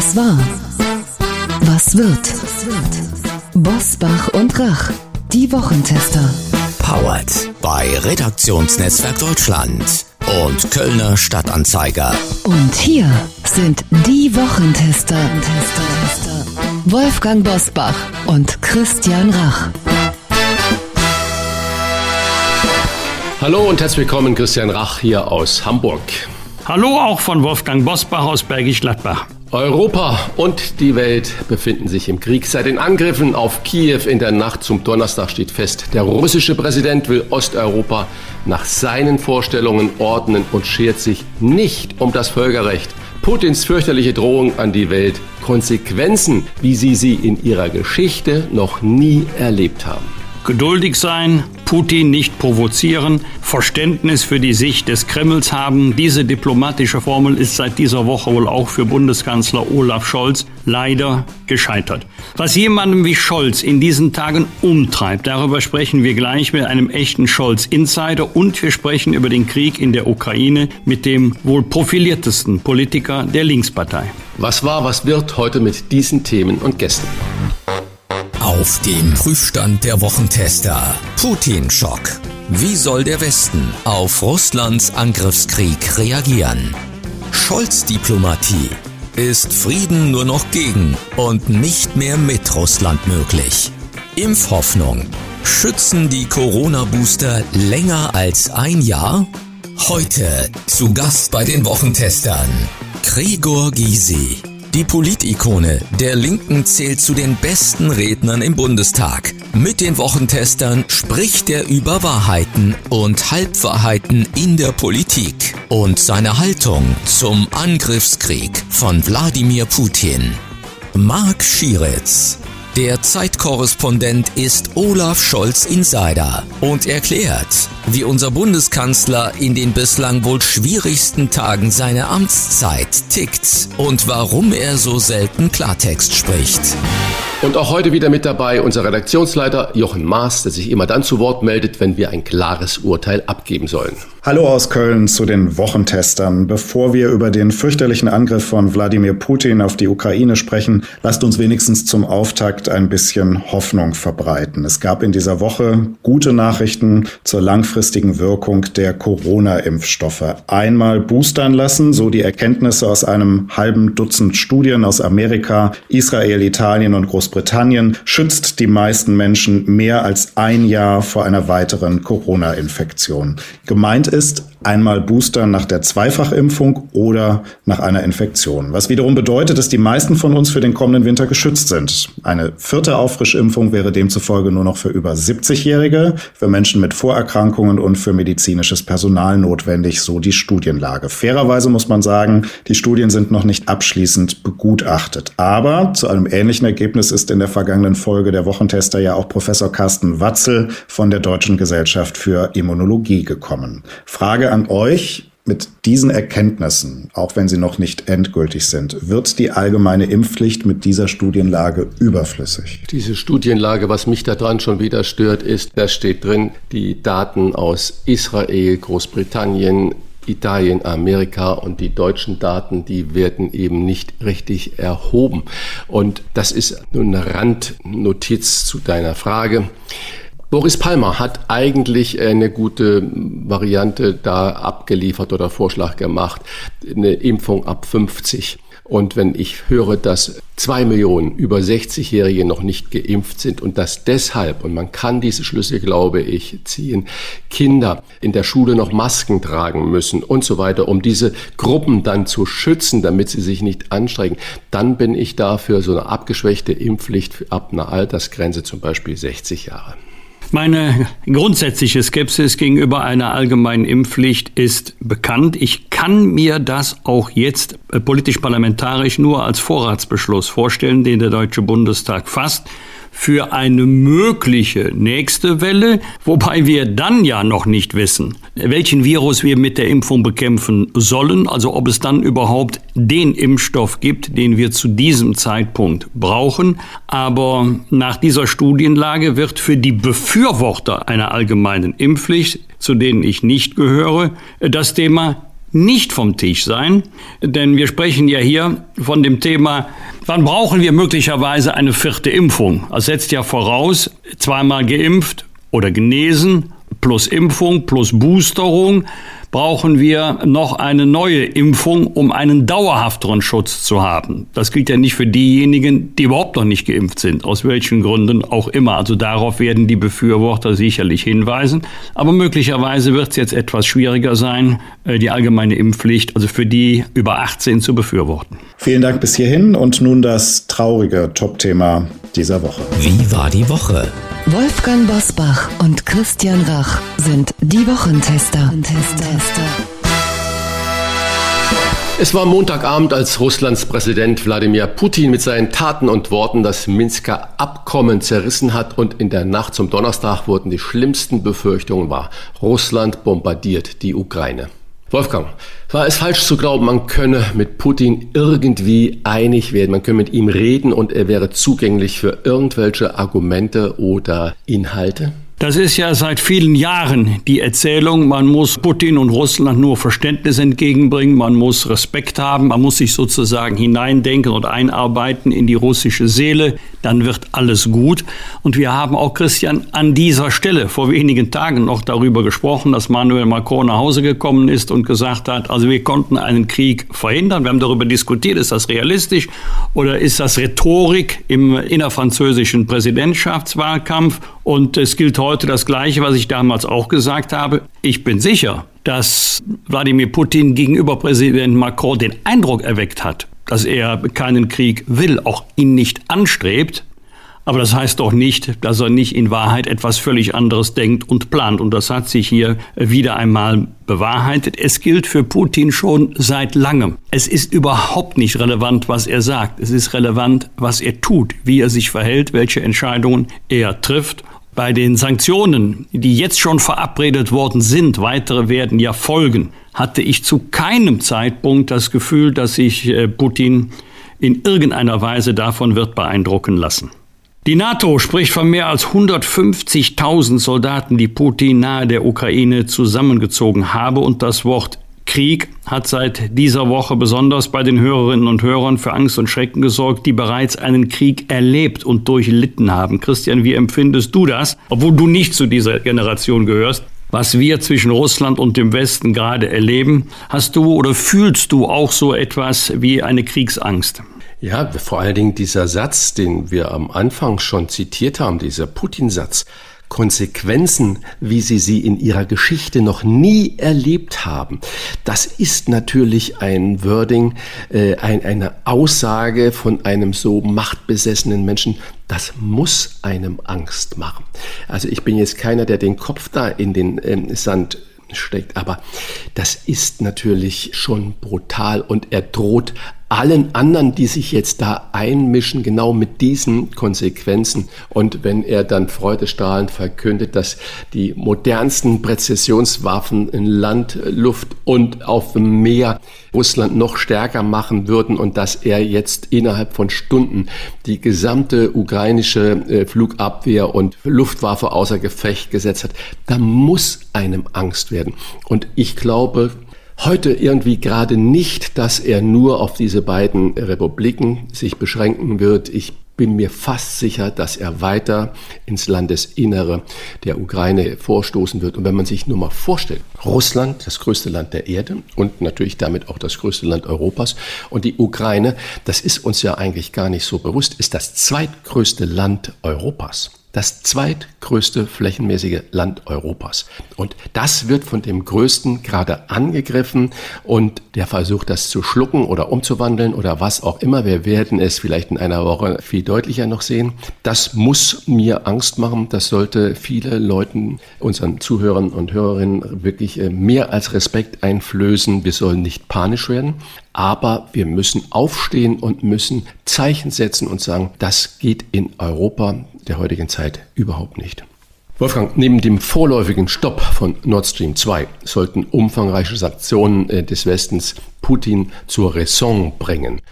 Was war? Was wird? Bosbach und Rach, die Wochentester. Powered bei Redaktionsnetzwerk Deutschland und Kölner Stadtanzeiger. Und hier sind die Wochentester. Wolfgang Bosbach und Christian Rach. Hallo und herzlich willkommen, Christian Rach hier aus Hamburg. Hallo auch von Wolfgang Bosbach aus Bergisch Gladbach. Europa und die Welt befinden sich im Krieg. Seit den Angriffen auf Kiew in der Nacht zum Donnerstag steht fest, der russische Präsident will Osteuropa nach seinen Vorstellungen ordnen und schert sich nicht um das Völkerrecht. Putins fürchterliche Drohung an die Welt, Konsequenzen, wie sie sie in ihrer Geschichte noch nie erlebt haben. Geduldig sein, Putin nicht provozieren, Verständnis für die Sicht des Kremls haben. Diese diplomatische Formel ist seit dieser Woche wohl auch für Bundeskanzler Olaf Scholz leider gescheitert. Was jemandem wie Scholz in diesen Tagen umtreibt, darüber sprechen wir gleich mit einem echten Scholz-Insider und wir sprechen über den Krieg in der Ukraine mit dem wohl profiliertesten Politiker der Linkspartei. Was war, was wird heute mit diesen Themen und Gästen? Auf dem Prüfstand der Wochentester. Putin-Schock. Wie soll der Westen auf Russlands Angriffskrieg reagieren? Scholz-Diplomatie. Ist Frieden nur noch gegen und nicht mehr mit Russland möglich? Impfhoffnung. Schützen die Corona-Booster länger als ein Jahr? Heute zu Gast bei den Wochentestern. Gregor Gysi. Die Politikone der Linken zählt zu den besten Rednern im Bundestag. Mit den Wochentestern spricht er über Wahrheiten und Halbwahrheiten in der Politik und seine Haltung zum Angriffskrieg von Wladimir Putin. Marc Schieritz der Zeitkorrespondent ist Olaf Scholz Insider und erklärt, wie unser Bundeskanzler in den bislang wohl schwierigsten Tagen seiner Amtszeit tickt und warum er so selten Klartext spricht. Und auch heute wieder mit dabei unser Redaktionsleiter Jochen Maas, der sich immer dann zu Wort meldet, wenn wir ein klares Urteil abgeben sollen. Hallo aus Köln zu den Wochentestern. Bevor wir über den fürchterlichen Angriff von Wladimir Putin auf die Ukraine sprechen, lasst uns wenigstens zum Auftakt ein bisschen Hoffnung verbreiten. Es gab in dieser Woche gute Nachrichten zur langfristigen Wirkung der Corona-Impfstoffe. Einmal boostern lassen, so die Erkenntnisse aus einem halben Dutzend Studien aus Amerika, Israel, Italien und Großbritannien, schützt die meisten Menschen mehr als ein Jahr vor einer weiteren Corona-Infektion. Gemeint ist einmal Booster nach der Zweifachimpfung oder nach einer Infektion. Was wiederum bedeutet, dass die meisten von uns für den kommenden Winter geschützt sind. Eine vierte Auffrischimpfung wäre demzufolge nur noch für über 70-Jährige, für Menschen mit Vorerkrankungen und für medizinisches Personal notwendig, so die Studienlage. Fairerweise muss man sagen, die Studien sind noch nicht abschließend begutachtet. Aber zu einem ähnlichen Ergebnis ist in der vergangenen Folge der Wochentester ja auch Professor Carsten Watzel von der Deutschen Gesellschaft für Immunologie gekommen. Frage an euch. Mit diesen Erkenntnissen, auch wenn sie noch nicht endgültig sind, wird die allgemeine Impfpflicht mit dieser Studienlage überflüssig? Diese Studienlage, was mich daran schon wieder stört, ist, da steht drin, die Daten aus Israel, Großbritannien, Italien, Amerika und die deutschen Daten, die werden eben nicht richtig erhoben. Und das ist nun eine Randnotiz zu deiner Frage. Boris Palmer hat eigentlich eine gute Variante da abgeliefert oder Vorschlag gemacht, eine Impfung ab 50. Und wenn ich höre, dass zwei Millionen über 60-Jährige noch nicht geimpft sind und dass deshalb, und man kann diese Schlüsse, glaube ich, ziehen, Kinder in der Schule noch Masken tragen müssen und so weiter, um diese Gruppen dann zu schützen, damit sie sich nicht anstrengen, dann bin ich dafür so eine abgeschwächte Impfpflicht ab einer Altersgrenze, zum Beispiel 60 Jahre. Meine grundsätzliche Skepsis gegenüber einer allgemeinen Impfpflicht ist bekannt. Ich kann mir das auch jetzt äh, politisch-parlamentarisch nur als Vorratsbeschluss vorstellen, den der Deutsche Bundestag fasst für eine mögliche nächste Welle, wobei wir dann ja noch nicht wissen, welchen Virus wir mit der Impfung bekämpfen sollen, also ob es dann überhaupt den Impfstoff gibt, den wir zu diesem Zeitpunkt brauchen. Aber nach dieser Studienlage wird für die Befürworter einer allgemeinen Impfpflicht, zu denen ich nicht gehöre, das Thema nicht vom Tisch sein, denn wir sprechen ja hier von dem Thema, wann brauchen wir möglicherweise eine vierte Impfung? Das setzt ja voraus, zweimal geimpft oder genesen plus Impfung plus Boosterung brauchen wir noch eine neue Impfung, um einen dauerhafteren Schutz zu haben. Das gilt ja nicht für diejenigen, die überhaupt noch nicht geimpft sind, aus welchen Gründen auch immer. Also darauf werden die Befürworter sicherlich hinweisen. Aber möglicherweise wird es jetzt etwas schwieriger sein, äh, die allgemeine Impfpflicht, also für die über 18 zu befürworten. Vielen Dank bis hierhin und nun das traurige Topthema dieser Woche. Wie war die Woche? Wolfgang Bosbach und Christian Rach sind die Wochentester. Es war Montagabend, als Russlands Präsident Wladimir Putin mit seinen Taten und Worten das Minsker Abkommen zerrissen hat und in der Nacht zum Donnerstag wurden die schlimmsten Befürchtungen wahr. Russland bombardiert die Ukraine. Wolfgang, war es falsch zu glauben, man könne mit Putin irgendwie einig werden, man könne mit ihm reden und er wäre zugänglich für irgendwelche Argumente oder Inhalte? Das ist ja seit vielen Jahren die Erzählung, man muss Putin und Russland nur Verständnis entgegenbringen, man muss Respekt haben, man muss sich sozusagen hineindenken und einarbeiten in die russische Seele, dann wird alles gut. Und wir haben auch, Christian, an dieser Stelle vor wenigen Tagen noch darüber gesprochen, dass Manuel Macron nach Hause gekommen ist und gesagt hat, also wir konnten einen Krieg verhindern. Wir haben darüber diskutiert, ist das realistisch oder ist das Rhetorik im innerfranzösischen Präsidentschaftswahlkampf? Und es gilt heute das Gleiche, was ich damals auch gesagt habe. Ich bin sicher, dass Wladimir Putin gegenüber Präsident Macron den Eindruck erweckt hat, dass er keinen Krieg will, auch ihn nicht anstrebt. Aber das heißt doch nicht, dass er nicht in Wahrheit etwas völlig anderes denkt und plant. Und das hat sich hier wieder einmal bewahrheitet. Es gilt für Putin schon seit langem. Es ist überhaupt nicht relevant, was er sagt. Es ist relevant, was er tut, wie er sich verhält, welche Entscheidungen er trifft. Bei den Sanktionen, die jetzt schon verabredet worden sind, weitere werden ja folgen, hatte ich zu keinem Zeitpunkt das Gefühl, dass sich äh, Putin in irgendeiner Weise davon wird beeindrucken lassen. Die NATO spricht von mehr als 150.000 Soldaten, die Putin nahe der Ukraine zusammengezogen habe und das Wort Krieg hat seit dieser Woche besonders bei den Hörerinnen und Hörern für Angst und Schrecken gesorgt, die bereits einen Krieg erlebt und durchlitten haben. Christian, wie empfindest du das, obwohl du nicht zu dieser Generation gehörst? Was wir zwischen Russland und dem Westen gerade erleben, hast du oder fühlst du auch so etwas wie eine Kriegsangst? Ja, vor allen Dingen dieser Satz, den wir am Anfang schon zitiert haben, dieser Putin-Satz. Konsequenzen, wie sie sie in ihrer Geschichte noch nie erlebt haben. Das ist natürlich ein Wording, äh, ein, eine Aussage von einem so machtbesessenen Menschen. Das muss einem Angst machen. Also ich bin jetzt keiner, der den Kopf da in den ähm, Sand steckt. Aber das ist natürlich schon brutal und er droht allen anderen, die sich jetzt da einmischen, genau mit diesen Konsequenzen. Und wenn er dann freudestrahlend verkündet, dass die modernsten Präzisionswaffen in Land, Luft und auf dem Meer Russland noch stärker machen würden und dass er jetzt innerhalb von Stunden die gesamte ukrainische äh, Flugabwehr und Luftwaffe außer Gefecht gesetzt hat, da muss einem Angst werden. Und ich glaube, heute irgendwie gerade nicht, dass er nur auf diese beiden Republiken sich beschränken wird. Ich bin mir fast sicher, dass er weiter ins Landesinnere der Ukraine vorstoßen wird. Und wenn man sich nur mal vorstellt, Russland, das größte Land der Erde und natürlich damit auch das größte Land Europas und die Ukraine, das ist uns ja eigentlich gar nicht so bewusst, ist das zweitgrößte Land Europas das zweitgrößte flächenmäßige Land Europas. Und das wird von dem Größten gerade angegriffen und der versucht das zu schlucken oder umzuwandeln oder was auch immer. Wir werden es vielleicht in einer Woche viel deutlicher noch sehen. Das muss mir Angst machen. Das sollte viele Leuten, unseren Zuhörern und Hörerinnen wirklich äh, mehr als Respekt einflößen. Wir sollen nicht panisch werden. Aber wir müssen aufstehen und müssen Zeichen setzen und sagen, das geht in Europa der heutigen Zeit überhaupt nicht. Wolfgang, neben dem vorläufigen Stopp von Nord Stream 2 sollten umfangreiche Sanktionen äh, des Westens Putin zur Raison bringen.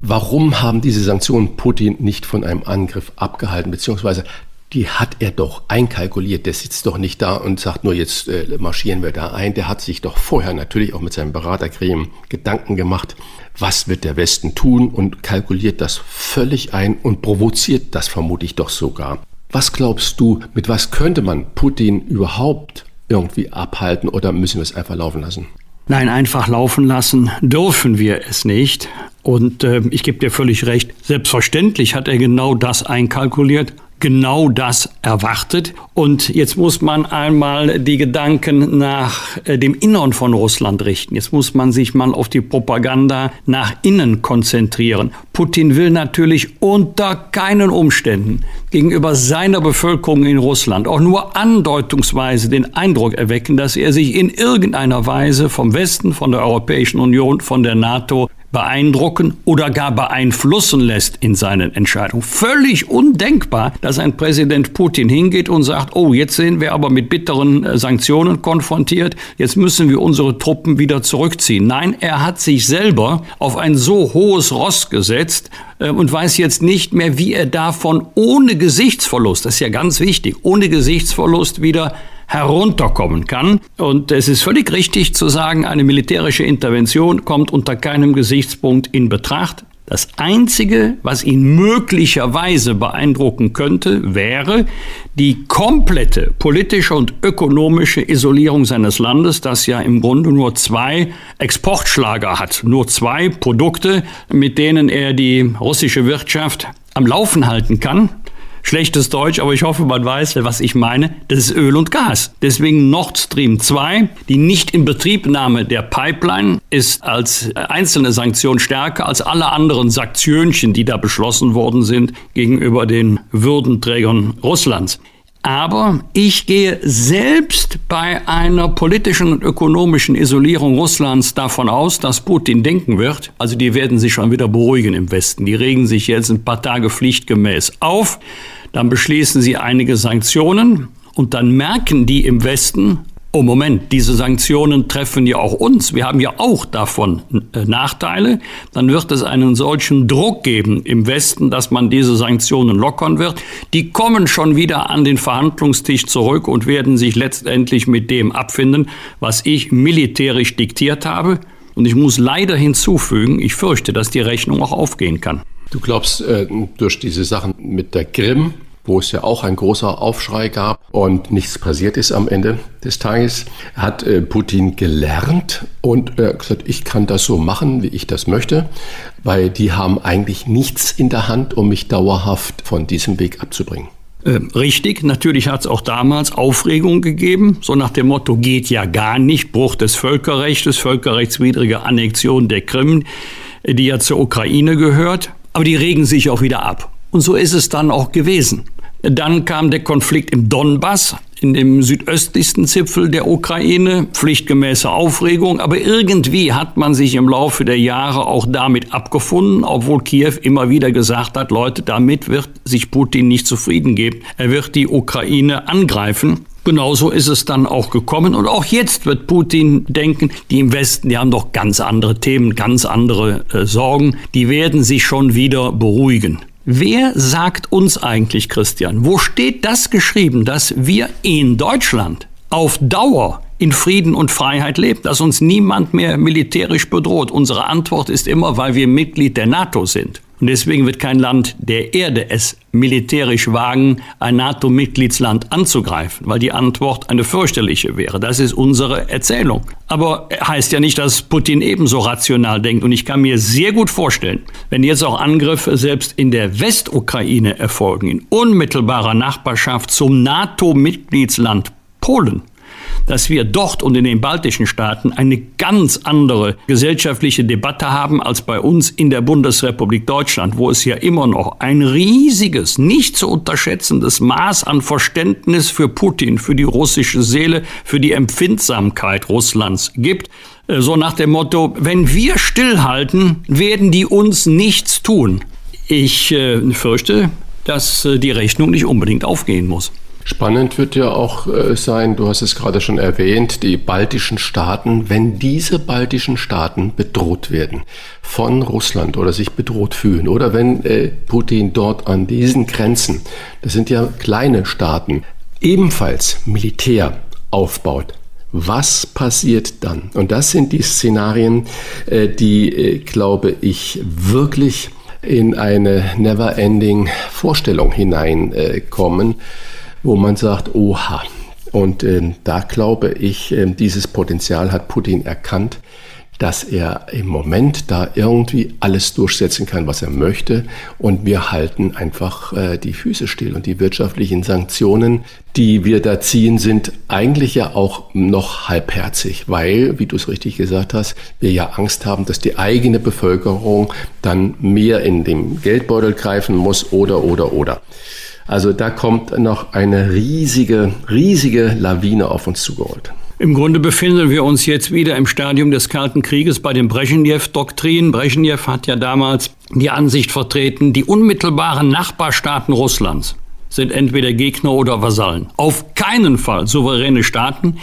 Warum haben diese Sanktionen Putin nicht von einem Angriff abgehalten, beziehungsweise die hat er doch einkalkuliert. Der sitzt doch nicht da und sagt nur, jetzt äh, marschieren wir da ein. Der hat sich doch vorher natürlich auch mit seinem Beratergremium Gedanken gemacht, was wird der Westen tun und kalkuliert das völlig ein und provoziert das vermutlich doch sogar. Was glaubst du, mit was könnte man Putin überhaupt irgendwie abhalten oder müssen wir es einfach laufen lassen? Nein, einfach laufen lassen dürfen wir es nicht. Und äh, ich gebe dir völlig recht, selbstverständlich hat er genau das einkalkuliert genau das erwartet. Und jetzt muss man einmal die Gedanken nach äh, dem Innern von Russland richten. Jetzt muss man sich mal auf die Propaganda nach innen konzentrieren. Putin will natürlich unter keinen Umständen gegenüber seiner Bevölkerung in Russland auch nur andeutungsweise den Eindruck erwecken, dass er sich in irgendeiner Weise vom Westen, von der Europäischen Union, von der NATO beeindrucken oder gar beeinflussen lässt in seinen Entscheidungen. Völlig undenkbar, dass ein Präsident Putin hingeht und sagt, oh, jetzt sind wir aber mit bitteren äh, Sanktionen konfrontiert, jetzt müssen wir unsere Truppen wieder zurückziehen. Nein, er hat sich selber auf ein so hohes Ross gesetzt äh, und weiß jetzt nicht mehr, wie er davon ohne Gesichtsverlust, das ist ja ganz wichtig, ohne Gesichtsverlust wieder herunterkommen kann. Und es ist völlig richtig zu sagen, eine militärische Intervention kommt unter keinem Gesichtspunkt in Betracht. Das Einzige, was ihn möglicherweise beeindrucken könnte, wäre die komplette politische und ökonomische Isolierung seines Landes, das ja im Grunde nur zwei Exportschlager hat, nur zwei Produkte, mit denen er die russische Wirtschaft am Laufen halten kann schlechtes Deutsch, aber ich hoffe, man weiß, was ich meine. Das ist Öl und Gas. Deswegen Nord Stream 2. Die Nicht-Inbetriebnahme der Pipeline ist als einzelne Sanktion stärker als alle anderen Sanktionchen, die da beschlossen worden sind gegenüber den Würdenträgern Russlands. Aber ich gehe selbst bei einer politischen und ökonomischen Isolierung Russlands davon aus, dass Putin denken wird, also die werden sich schon wieder beruhigen im Westen. Die regen sich jetzt ein paar Tage pflichtgemäß auf, dann beschließen sie einige Sanktionen. Und dann merken die im Westen, Oh Moment, diese Sanktionen treffen ja auch uns. Wir haben ja auch davon äh, Nachteile. Dann wird es einen solchen Druck geben im Westen, dass man diese Sanktionen lockern wird. Die kommen schon wieder an den Verhandlungstisch zurück und werden sich letztendlich mit dem abfinden, was ich militärisch diktiert habe. Und ich muss leider hinzufügen, ich fürchte, dass die Rechnung auch aufgehen kann. Du glaubst, äh, durch diese Sachen mit der Krim wo es ja auch ein großer Aufschrei gab und nichts passiert ist am Ende des Tages, hat äh, Putin gelernt und äh, gesagt, ich kann das so machen, wie ich das möchte, weil die haben eigentlich nichts in der Hand, um mich dauerhaft von diesem Weg abzubringen. Äh, richtig, natürlich hat es auch damals Aufregung gegeben, so nach dem Motto geht ja gar nicht, Bruch des Völkerrechts, völkerrechtswidrige Annexion der Krim, die ja zur Ukraine gehört, aber die regen sich auch wieder ab. Und so ist es dann auch gewesen. Dann kam der Konflikt im Donbass, in dem südöstlichsten Zipfel der Ukraine, pflichtgemäße Aufregung, aber irgendwie hat man sich im Laufe der Jahre auch damit abgefunden, obwohl Kiew immer wieder gesagt hat, Leute, damit wird sich Putin nicht zufrieden geben. Er wird die Ukraine angreifen. Genauso ist es dann auch gekommen. Und auch jetzt wird Putin denken, die im Westen, die haben doch ganz andere Themen, ganz andere äh, Sorgen. Die werden sich schon wieder beruhigen. Wer sagt uns eigentlich, Christian, wo steht das geschrieben, dass wir in Deutschland auf Dauer in Frieden und Freiheit leben, dass uns niemand mehr militärisch bedroht? Unsere Antwort ist immer, weil wir Mitglied der NATO sind. Und deswegen wird kein Land der Erde es militärisch wagen, ein NATO-Mitgliedsland anzugreifen, weil die Antwort eine fürchterliche wäre. Das ist unsere Erzählung. Aber heißt ja nicht, dass Putin ebenso rational denkt. Und ich kann mir sehr gut vorstellen, wenn jetzt auch Angriffe selbst in der Westukraine erfolgen, in unmittelbarer Nachbarschaft zum NATO-Mitgliedsland Polen, dass wir dort und in den baltischen Staaten eine ganz andere gesellschaftliche Debatte haben als bei uns in der Bundesrepublik Deutschland, wo es ja immer noch ein riesiges, nicht zu unterschätzendes Maß an Verständnis für Putin, für die russische Seele, für die Empfindsamkeit Russlands gibt. Äh, so nach dem Motto, wenn wir stillhalten, werden die uns nichts tun. Ich äh, fürchte, dass äh, die Rechnung nicht unbedingt aufgehen muss. Spannend wird ja auch äh, sein, du hast es gerade schon erwähnt, die baltischen Staaten, wenn diese baltischen Staaten bedroht werden von Russland oder sich bedroht fühlen oder wenn äh, Putin dort an diesen Grenzen, das sind ja kleine Staaten, ebenfalls Militär aufbaut. Was passiert dann? Und das sind die Szenarien, äh, die, glaube ich, wirklich in eine never-ending Vorstellung hineinkommen wo man sagt, oha. Und äh, da glaube ich, äh, dieses Potenzial hat Putin erkannt, dass er im Moment da irgendwie alles durchsetzen kann, was er möchte. Und wir halten einfach äh, die Füße still. Und die wirtschaftlichen Sanktionen, die wir da ziehen, sind eigentlich ja auch noch halbherzig, weil, wie du es richtig gesagt hast, wir ja Angst haben, dass die eigene Bevölkerung dann mehr in den Geldbeutel greifen muss oder, oder, oder. Also da kommt noch eine riesige, riesige Lawine auf uns zugerollt. Im Grunde befinden wir uns jetzt wieder im Stadium des Kalten Krieges bei den Brezhnev-Doktrinen. Brezhnev hat ja damals die Ansicht vertreten, die unmittelbaren Nachbarstaaten Russlands sind entweder Gegner oder Vasallen. Auf keinen Fall souveräne Staaten,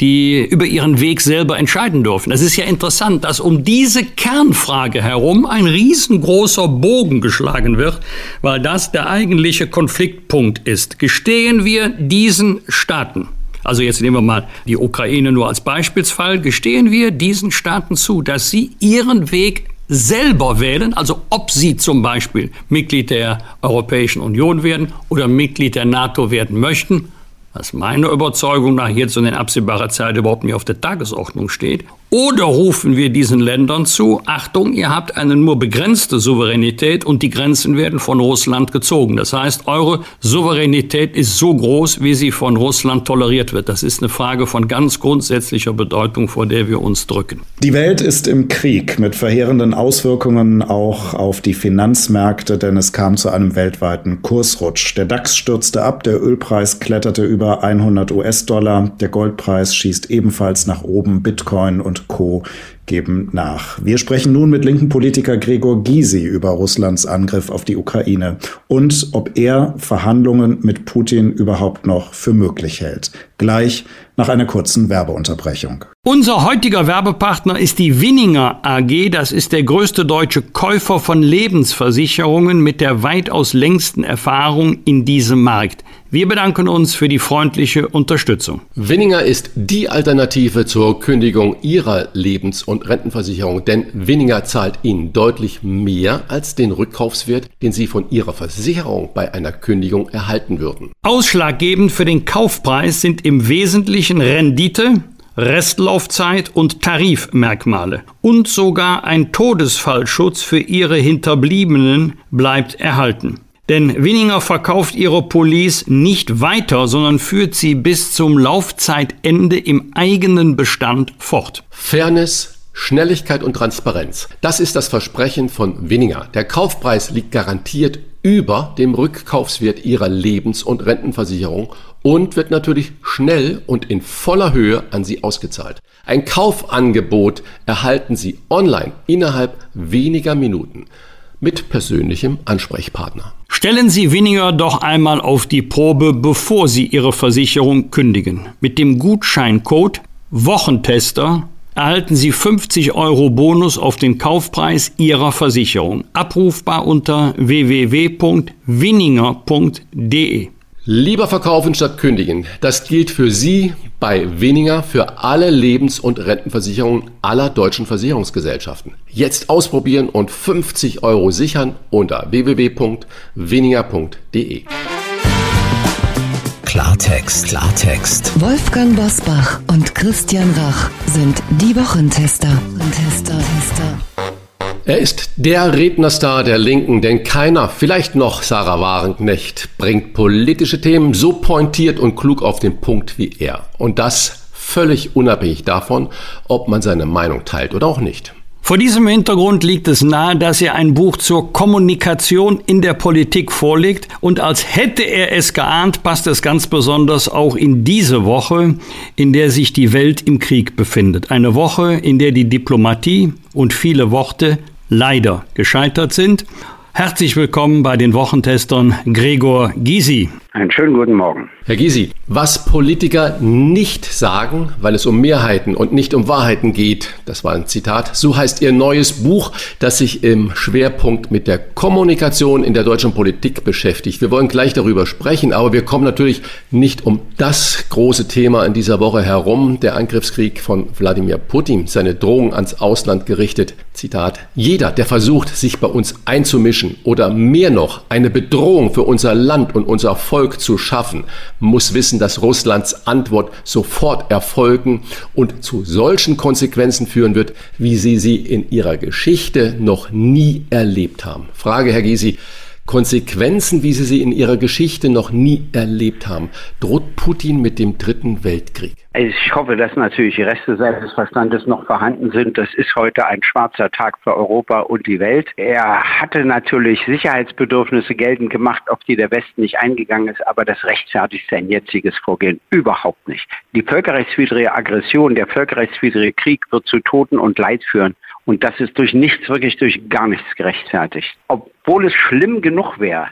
die über ihren Weg selber entscheiden dürfen. Es ist ja interessant, dass um diese Kernfrage herum ein riesengroßer Bogen geschlagen wird, weil das der eigentliche Konfliktpunkt ist. Gestehen wir diesen Staaten, also jetzt nehmen wir mal die Ukraine nur als Beispielsfall, gestehen wir diesen Staaten zu, dass sie ihren Weg selber wählen, also ob sie zum Beispiel Mitglied der Europäischen Union werden oder Mitglied der NATO werden möchten, was meiner Überzeugung nach jetzt und in absehbarer Zeit überhaupt nicht auf der Tagesordnung steht, oder rufen wir diesen Ländern zu, Achtung, ihr habt eine nur begrenzte Souveränität und die Grenzen werden von Russland gezogen. Das heißt, eure Souveränität ist so groß, wie sie von Russland toleriert wird. Das ist eine Frage von ganz grundsätzlicher Bedeutung, vor der wir uns drücken. Die Welt ist im Krieg mit verheerenden Auswirkungen auch auf die Finanzmärkte, denn es kam zu einem weltweiten Kursrutsch. Der DAX stürzte ab, der Ölpreis kletterte über 100 US-Dollar, der Goldpreis schießt ebenfalls nach oben, Bitcoin und Co. geben nach. Wir sprechen nun mit linken Politiker Gregor Gysi über Russlands Angriff auf die Ukraine und ob er Verhandlungen mit Putin überhaupt noch für möglich hält. Gleich nach einer kurzen Werbeunterbrechung. Unser heutiger Werbepartner ist die Winninger AG. Das ist der größte deutsche Käufer von Lebensversicherungen mit der weitaus längsten Erfahrung in diesem Markt. Wir bedanken uns für die freundliche Unterstützung. Winninger ist die Alternative zur Kündigung Ihrer Lebens- und Rentenversicherung, denn Winninger zahlt Ihnen deutlich mehr als den Rückkaufswert, den Sie von Ihrer Versicherung bei einer Kündigung erhalten würden. Ausschlaggebend für den Kaufpreis sind im Wesentlichen Rendite, Restlaufzeit und Tarifmerkmale. Und sogar ein Todesfallschutz für Ihre Hinterbliebenen bleibt erhalten. Denn Winninger verkauft ihre Police nicht weiter, sondern führt sie bis zum Laufzeitende im eigenen Bestand fort. Fairness, Schnelligkeit und Transparenz. Das ist das Versprechen von Winninger. Der Kaufpreis liegt garantiert über dem Rückkaufswert ihrer Lebens- und Rentenversicherung und wird natürlich schnell und in voller Höhe an Sie ausgezahlt. Ein Kaufangebot erhalten Sie online innerhalb weniger Minuten mit persönlichem Ansprechpartner. Stellen Sie weniger doch einmal auf die Probe, bevor Sie Ihre Versicherung kündigen. Mit dem Gutscheincode Wochentester erhalten Sie 50 Euro Bonus auf den Kaufpreis Ihrer Versicherung. Abrufbar unter www.winninger.de. Lieber verkaufen statt kündigen. Das gilt für Sie bei weniger für alle Lebens- und Rentenversicherungen aller deutschen Versicherungsgesellschaften. Jetzt ausprobieren und 50 Euro sichern unter www.weniger.de. Klartext, Klartext. Wolfgang Bosbach und Christian Rach sind die Wochentester. Tester, Tester. Er ist der Rednerstar der Linken, denn keiner, vielleicht noch Sarah Warenknecht, bringt politische Themen so pointiert und klug auf den Punkt wie er. Und das völlig unabhängig davon, ob man seine Meinung teilt oder auch nicht. Vor diesem Hintergrund liegt es nahe, dass er ein Buch zur Kommunikation in der Politik vorlegt und als hätte er es geahnt, passt es ganz besonders auch in diese Woche, in der sich die Welt im Krieg befindet. Eine Woche, in der die Diplomatie und viele Worte leider gescheitert sind. Herzlich willkommen bei den Wochentestern Gregor Gysi. Einen schönen guten Morgen. Herr Gysi, was Politiker nicht sagen, weil es um Mehrheiten und nicht um Wahrheiten geht, das war ein Zitat, so heißt Ihr neues Buch, das sich im Schwerpunkt mit der Kommunikation in der deutschen Politik beschäftigt. Wir wollen gleich darüber sprechen, aber wir kommen natürlich nicht um das große Thema in dieser Woche herum, der Angriffskrieg von Wladimir Putin, seine Drohung ans Ausland gerichtet. Zitat, jeder, der versucht, sich bei uns einzumischen oder mehr noch eine Bedrohung für unser Land und unser Volk zu schaffen, muss wissen, dass Russlands Antwort sofort erfolgen und zu solchen Konsequenzen führen wird, wie sie sie in ihrer Geschichte noch nie erlebt haben. Frage, Herr Gysi, Konsequenzen, wie sie sie in ihrer Geschichte noch nie erlebt haben. Droht Putin mit dem Dritten Weltkrieg? Ich hoffe, dass natürlich die Reste seines Verstandes noch vorhanden sind. Das ist heute ein schwarzer Tag für Europa und die Welt. Er hatte natürlich Sicherheitsbedürfnisse geltend gemacht, auf die der Westen nicht eingegangen ist, aber das rechtfertigt sein jetziges Vorgehen überhaupt nicht. Die völkerrechtswidrige Aggression, der völkerrechtswidrige Krieg wird zu Toten und Leid führen. Und das ist durch nichts, wirklich durch gar nichts gerechtfertigt. Obwohl es schlimm genug wäre,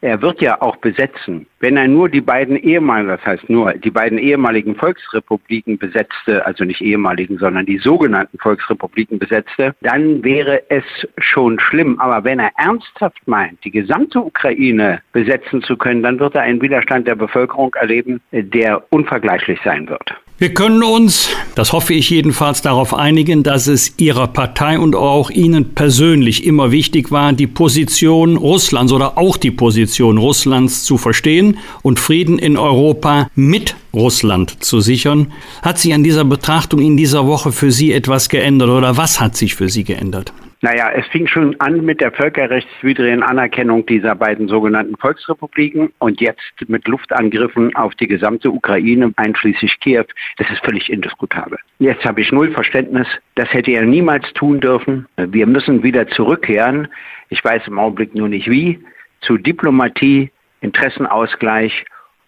er wird ja auch besetzen. Wenn er nur die beiden ehemaligen, das heißt nur die beiden ehemaligen Volksrepubliken besetzte, also nicht ehemaligen, sondern die sogenannten Volksrepubliken besetzte, dann wäre es schon schlimm. Aber wenn er ernsthaft meint, die gesamte Ukraine besetzen zu können, dann wird er einen Widerstand der Bevölkerung erleben, der unvergleichlich sein wird. Wir können uns, das hoffe ich jedenfalls, darauf einigen, dass es Ihrer Partei und auch Ihnen persönlich immer wichtig war, die Position Russlands oder auch die Position Russlands zu verstehen und Frieden in Europa mit Russland zu sichern. Hat sich an dieser Betrachtung in dieser Woche für Sie etwas geändert oder was hat sich für Sie geändert? Naja, es fing schon an mit der völkerrechtswidrigen Anerkennung dieser beiden sogenannten Volksrepubliken und jetzt mit Luftangriffen auf die gesamte Ukraine, einschließlich Kiew. Das ist völlig indiskutabel. Jetzt habe ich null Verständnis. Das hätte er niemals tun dürfen. Wir müssen wieder zurückkehren. Ich weiß im Augenblick nur nicht wie. Zu Diplomatie, Interessenausgleich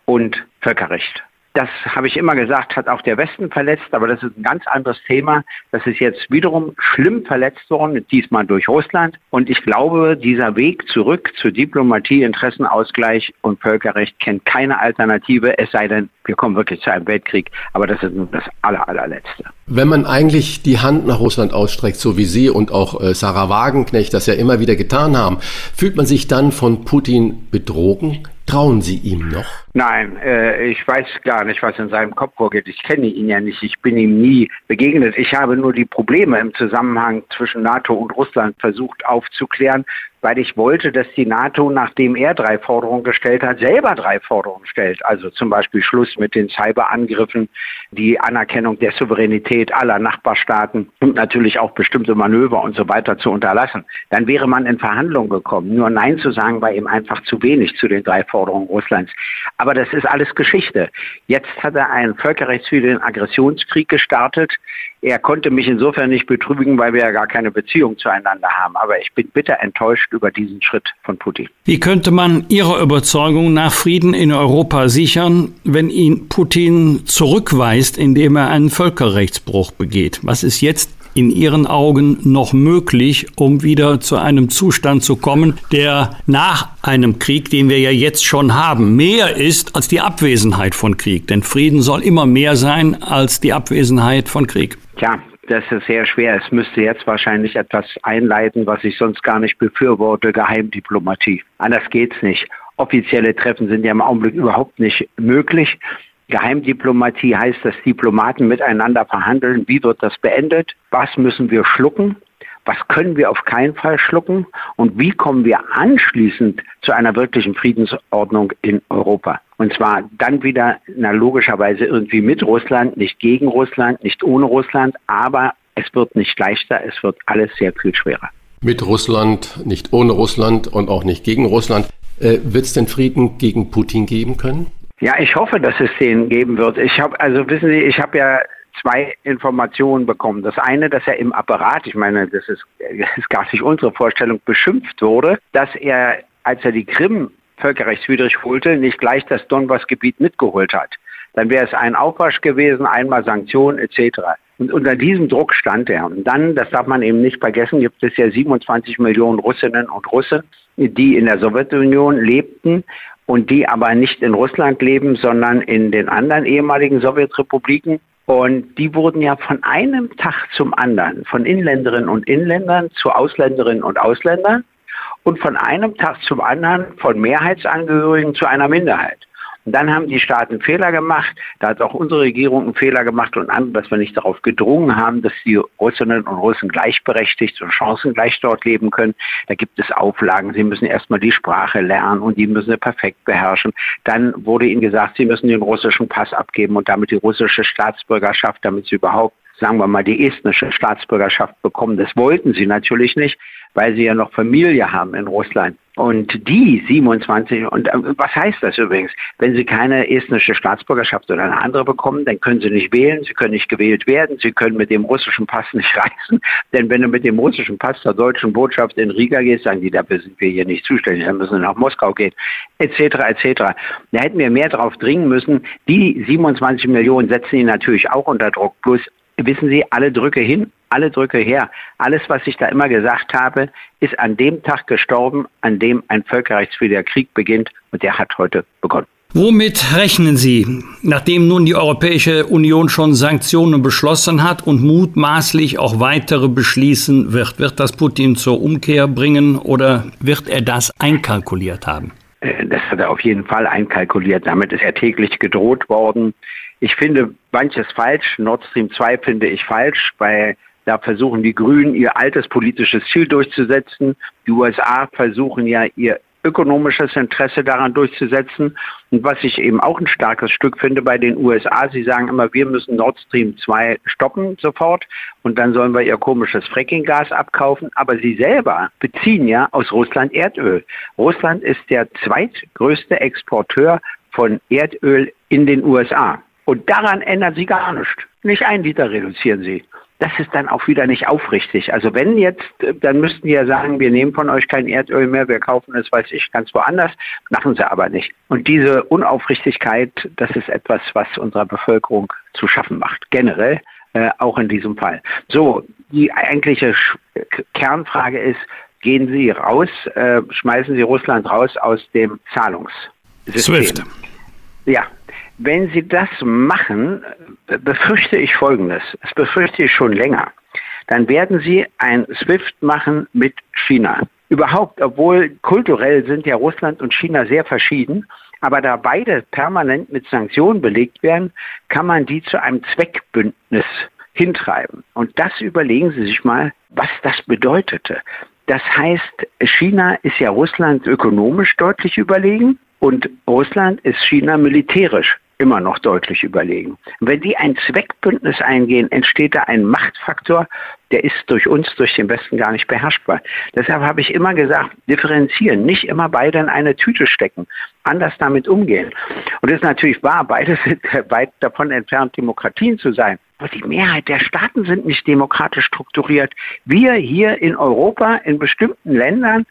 und Völkerrecht. Das habe ich immer gesagt, hat auch der Westen verletzt, aber das ist ein ganz anderes Thema. Das ist jetzt wiederum schlimm verletzt worden, diesmal durch Russland. Und ich glaube, dieser Weg zurück zur Diplomatie, Interessenausgleich und Völkerrecht kennt keine Alternative, es sei denn, wir kommen wirklich zu einem Weltkrieg. Aber das ist nur das aller, allerletzte. Wenn man eigentlich die Hand nach Russland ausstreckt, so wie Sie und auch äh, Sarah Wagenknecht das ja immer wieder getan haben, fühlt man sich dann von Putin betrogen? Trauen Sie ihm noch? Nein, äh, ich weiß gar nicht, was in seinem Kopf vorgeht. Ich kenne ihn ja nicht. Ich bin ihm nie begegnet. Ich habe nur die Probleme im Zusammenhang zwischen NATO und Russland versucht aufzuklären weil ich wollte, dass die NATO, nachdem er drei Forderungen gestellt hat, selber drei Forderungen stellt. Also zum Beispiel Schluss mit den Cyberangriffen, die Anerkennung der Souveränität aller Nachbarstaaten und natürlich auch bestimmte Manöver und so weiter zu unterlassen. Dann wäre man in Verhandlungen gekommen. Nur Nein zu sagen war ihm einfach zu wenig zu den drei Forderungen Russlands. Aber das ist alles Geschichte. Jetzt hat er einen völkerrechtswidrigen Aggressionskrieg gestartet. Er konnte mich insofern nicht betrügen, weil wir ja gar keine Beziehung zueinander haben. Aber ich bin bitter enttäuscht über diesen Schritt von Putin. Wie könnte man Ihrer Überzeugung nach Frieden in Europa sichern, wenn ihn Putin zurückweist, indem er einen Völkerrechtsbruch begeht? Was ist jetzt in Ihren Augen noch möglich, um wieder zu einem Zustand zu kommen, der nach einem Krieg, den wir ja jetzt schon haben, mehr ist als die Abwesenheit von Krieg? Denn Frieden soll immer mehr sein als die Abwesenheit von Krieg. Tja, das ist sehr schwer. Es müsste jetzt wahrscheinlich etwas einleiten, was ich sonst gar nicht befürworte, Geheimdiplomatie. Anders geht's nicht. Offizielle Treffen sind ja im Augenblick überhaupt nicht möglich. Geheimdiplomatie heißt, dass Diplomaten miteinander verhandeln. Wie wird das beendet? Was müssen wir schlucken? was können wir auf keinen Fall schlucken und wie kommen wir anschließend zu einer wirklichen Friedensordnung in Europa. Und zwar dann wieder, na, logischerweise irgendwie mit Russland, nicht gegen Russland, nicht ohne Russland, aber es wird nicht leichter, es wird alles sehr viel schwerer. Mit Russland, nicht ohne Russland und auch nicht gegen Russland. Äh, wird es denn Frieden gegen Putin geben können? Ja, ich hoffe, dass es den geben wird. Ich habe, also wissen Sie, ich habe ja zwei Informationen bekommen. Das eine, dass er im Apparat, ich meine, das ist, das ist gar nicht unsere Vorstellung, beschimpft wurde, dass er, als er die Krim völkerrechtswidrig holte, nicht gleich das Donbass-Gebiet mitgeholt hat. Dann wäre es ein Aufwasch gewesen, einmal Sanktionen etc. Und unter diesem Druck stand er. Und dann, das darf man eben nicht vergessen, gibt es ja 27 Millionen Russinnen und Russen, die in der Sowjetunion lebten und die aber nicht in Russland leben, sondern in den anderen ehemaligen Sowjetrepubliken. Und die wurden ja von einem Tag zum anderen, von Inländerinnen und Inländern zu Ausländerinnen und Ausländern und von einem Tag zum anderen von Mehrheitsangehörigen zu einer Minderheit. Und dann haben die Staaten Fehler gemacht. Da hat auch unsere Regierung einen Fehler gemacht und an, dass wir nicht darauf gedrungen haben, dass die Russinnen und Russen gleichberechtigt und chancengleich dort leben können. Da gibt es Auflagen. Sie müssen erstmal die Sprache lernen und die müssen sie perfekt beherrschen. Dann wurde ihnen gesagt, sie müssen den russischen Pass abgeben und damit die russische Staatsbürgerschaft, damit sie überhaupt sagen wir mal, die estnische Staatsbürgerschaft bekommen. Das wollten sie natürlich nicht, weil sie ja noch Familie haben in Russland. Und die 27, und äh, was heißt das übrigens? Wenn sie keine estnische Staatsbürgerschaft oder eine andere bekommen, dann können sie nicht wählen, sie können nicht gewählt werden, sie können mit dem russischen Pass nicht reisen. Denn wenn du mit dem russischen Pass zur deutschen Botschaft in Riga gehst, sagen die, dafür sind wir hier nicht zuständig, dann müssen wir nach Moskau gehen, etc., etc. Da hätten wir mehr drauf dringen müssen. Die 27 Millionen setzen ihn natürlich auch unter Druck. Plus wissen Sie, alle Drücke hin, alle Drücke her. Alles, was ich da immer gesagt habe, ist an dem Tag gestorben, an dem ein völkerrechtswidriger Krieg beginnt und der hat heute begonnen. Womit rechnen Sie, nachdem nun die Europäische Union schon Sanktionen beschlossen hat und mutmaßlich auch weitere beschließen wird? Wird das Putin zur Umkehr bringen oder wird er das einkalkuliert haben? Äh, das hat er auf jeden Fall einkalkuliert. Damit ist er täglich gedroht worden. Ich finde manches falsch. Nord Stream 2 finde ich falsch, weil da versuchen die Grünen ihr altes politisches Ziel durchzusetzen. Die USA versuchen ja ihr ökonomisches Interesse daran durchzusetzen. Und was ich eben auch ein starkes Stück finde bei den USA, sie sagen immer, wir müssen Nord Stream 2 stoppen sofort und dann sollen wir ihr komisches Frackinggas abkaufen. Aber sie selber beziehen ja aus Russland Erdöl. Russland ist der zweitgrößte Exporteur von Erdöl in den USA. Und daran ändern sie gar nichts. Nicht ein Liter reduzieren sie. Das ist dann auch wieder nicht aufrichtig. Also wenn jetzt, dann müssten die ja sagen, wir nehmen von euch kein Erdöl mehr, wir kaufen es, weiß ich, ganz woanders. Machen sie aber nicht. Und diese Unaufrichtigkeit, das ist etwas, was unserer Bevölkerung zu schaffen macht. Generell, äh, auch in diesem Fall. So, die eigentliche Kernfrage ist, gehen Sie raus, äh, schmeißen Sie Russland raus aus dem Zahlungssystem. SWIFT. Ja, wenn Sie das machen, befürchte ich Folgendes. Das befürchte ich schon länger. Dann werden Sie ein SWIFT machen mit China. Überhaupt, obwohl kulturell sind ja Russland und China sehr verschieden, aber da beide permanent mit Sanktionen belegt werden, kann man die zu einem Zweckbündnis hintreiben. Und das überlegen Sie sich mal, was das bedeutete. Das heißt, China ist ja Russland ökonomisch deutlich überlegen und Russland ist China militärisch immer noch deutlich überlegen. Wenn die ein Zweckbündnis eingehen, entsteht da ein Machtfaktor, der ist durch uns, durch den Westen gar nicht beherrschbar. Deshalb habe ich immer gesagt, differenzieren, nicht immer beide in eine Tüte stecken, anders damit umgehen. Und das ist natürlich wahr, beide sind weit davon entfernt, Demokratien zu sein. Aber die Mehrheit der Staaten sind nicht demokratisch strukturiert. Wir hier in Europa, in bestimmten Ländern,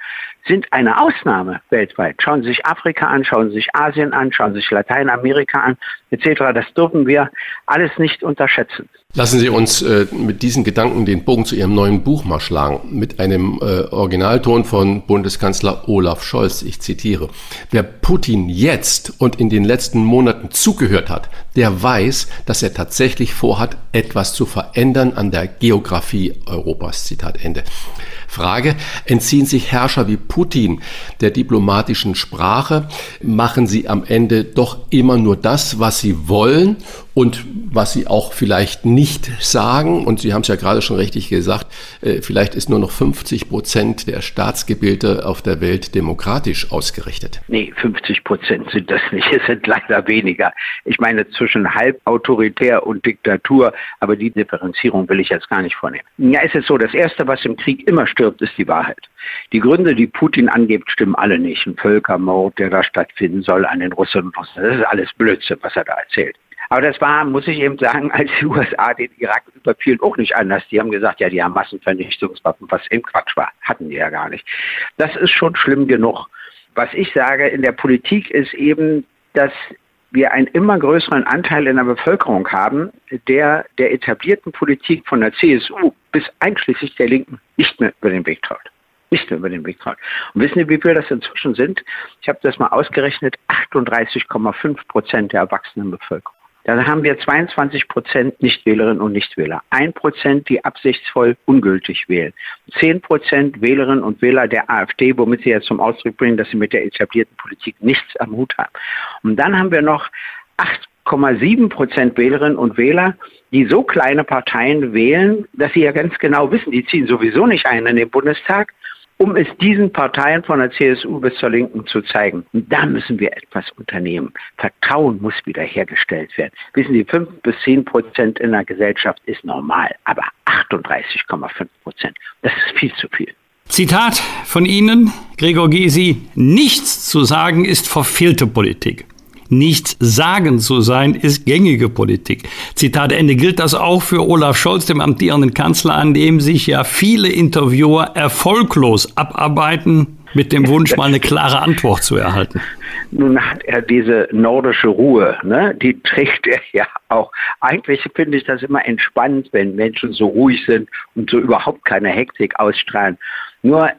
sind eine Ausnahme weltweit. Schauen Sie sich Afrika an, schauen Sie sich Asien an, schauen Sie sich Lateinamerika an, etc. Das dürfen wir alles nicht unterschätzen. Lassen Sie uns äh, mit diesen Gedanken den Bogen zu Ihrem neuen Buch mal schlagen, mit einem äh, Originalton von Bundeskanzler Olaf Scholz. Ich zitiere. Wer Putin jetzt und in den letzten Monaten zugehört hat, der weiß, dass er tatsächlich vorhat, etwas zu verändern an der Geografie Europas. Zitat Ende. Frage, entziehen sich Herrscher wie Putin der diplomatischen Sprache? Machen sie am Ende doch immer nur das, was sie wollen und was sie auch vielleicht nicht sagen? Und Sie haben es ja gerade schon richtig gesagt, äh, vielleicht ist nur noch 50 Prozent der Staatsgebilde auf der Welt demokratisch ausgerichtet. Nee, 50 Prozent sind das nicht. Es sind leider weniger. Ich meine zwischen halb autoritär und Diktatur, aber die Differenzierung will ich jetzt gar nicht vornehmen. Ja, es ist so, das Erste, was im Krieg immer stirbt, ist die Wahrheit. Die Gründe, die Putin angibt, stimmen alle nicht. Ein Völkermord, der da stattfinden soll an den Russen. Das ist alles Blödsinn, was er da erzählt. Aber das war, muss ich eben sagen, als die USA den Irak überfielen, auch nicht anders. Die haben gesagt, ja, die haben Massenvernichtungswaffen, was eben Quatsch war. Hatten die ja gar nicht. Das ist schon schlimm genug. Was ich sage in der Politik ist eben, dass wir einen immer größeren Anteil in der Bevölkerung haben, der der etablierten Politik von der CSU bis einschließlich der Linken nicht mehr über den Weg traut. nicht mehr über den Weg trauen. Und wissen Sie, wie viel das inzwischen sind? Ich habe das mal ausgerechnet, 38,5 Prozent der erwachsenen Bevölkerung. Da haben wir 22 Prozent Nichtwählerinnen und Nichtwähler. Ein Prozent, die absichtsvoll ungültig wählen. Zehn Prozent Wählerinnen und Wähler der AfD, womit sie jetzt zum Ausdruck bringen, dass sie mit der etablierten Politik nichts am Hut haben. Und dann haben wir noch 8,7 Prozent Wählerinnen und Wähler, die so kleine Parteien wählen, dass sie ja ganz genau wissen, die ziehen sowieso nicht ein in den Bundestag um es diesen Parteien von der CSU bis zur Linken zu zeigen. Und da müssen wir etwas unternehmen. Vertrauen muss wiederhergestellt werden. Wissen Sie, 5 bis 10 Prozent in der Gesellschaft ist normal, aber 38,5 Prozent, das ist viel zu viel. Zitat von Ihnen, Gregor Gysi, nichts zu sagen ist verfehlte Politik. Nichts sagen zu sein ist gängige Politik. Zitat Ende. Gilt das auch für Olaf Scholz, dem amtierenden Kanzler, an dem sich ja viele Interviewer erfolglos abarbeiten, mit dem Wunsch, mal eine klare Antwort zu erhalten? Nun hat er diese nordische Ruhe, ne? die trägt er ja auch. Eigentlich finde ich das immer entspannt, wenn Menschen so ruhig sind und so überhaupt keine Hektik ausstrahlen. Nur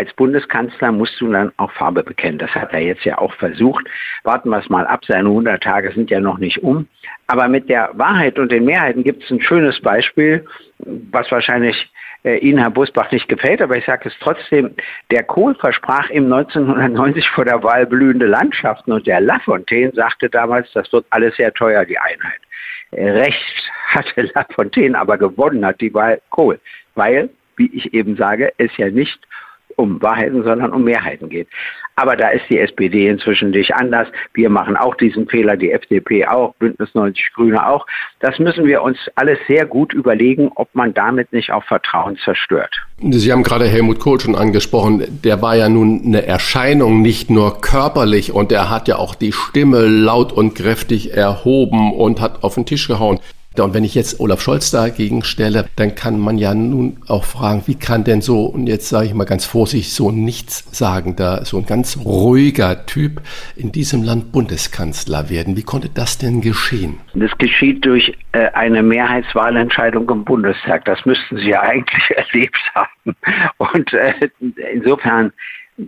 als Bundeskanzler musst du dann auch Farbe bekennen. Das hat er jetzt ja auch versucht. Warten wir es mal ab. Seine 100 Tage sind ja noch nicht um. Aber mit der Wahrheit und den Mehrheiten gibt es ein schönes Beispiel, was wahrscheinlich äh, Ihnen, Herr Busbach, nicht gefällt, aber ich sage es trotzdem. Der Kohl versprach ihm 1990 vor der Wahl blühende Landschaften und der Lafontaine sagte damals, das wird alles sehr teuer, die Einheit. Recht hatte Lafontaine aber gewonnen hat die Wahl Kohl, weil, wie ich eben sage, es ja nicht um Wahrheiten, sondern um Mehrheiten geht. Aber da ist die SPD inzwischen nicht anders. Wir machen auch diesen Fehler, die FDP auch, Bündnis 90 Grüne auch. Das müssen wir uns alles sehr gut überlegen, ob man damit nicht auch Vertrauen zerstört. Sie haben gerade Helmut Kohl schon angesprochen. Der war ja nun eine Erscheinung, nicht nur körperlich, und er hat ja auch die Stimme laut und kräftig erhoben und hat auf den Tisch gehauen. Und wenn ich jetzt Olaf Scholz dagegen stelle, dann kann man ja nun auch fragen, wie kann denn so, und jetzt sage ich mal ganz vorsichtig, so ein nichtssagender, so ein ganz ruhiger Typ in diesem Land Bundeskanzler werden? Wie konnte das denn geschehen? Das geschieht durch äh, eine Mehrheitswahlentscheidung im Bundestag. Das müssten Sie ja eigentlich erlebt haben. Und äh, insofern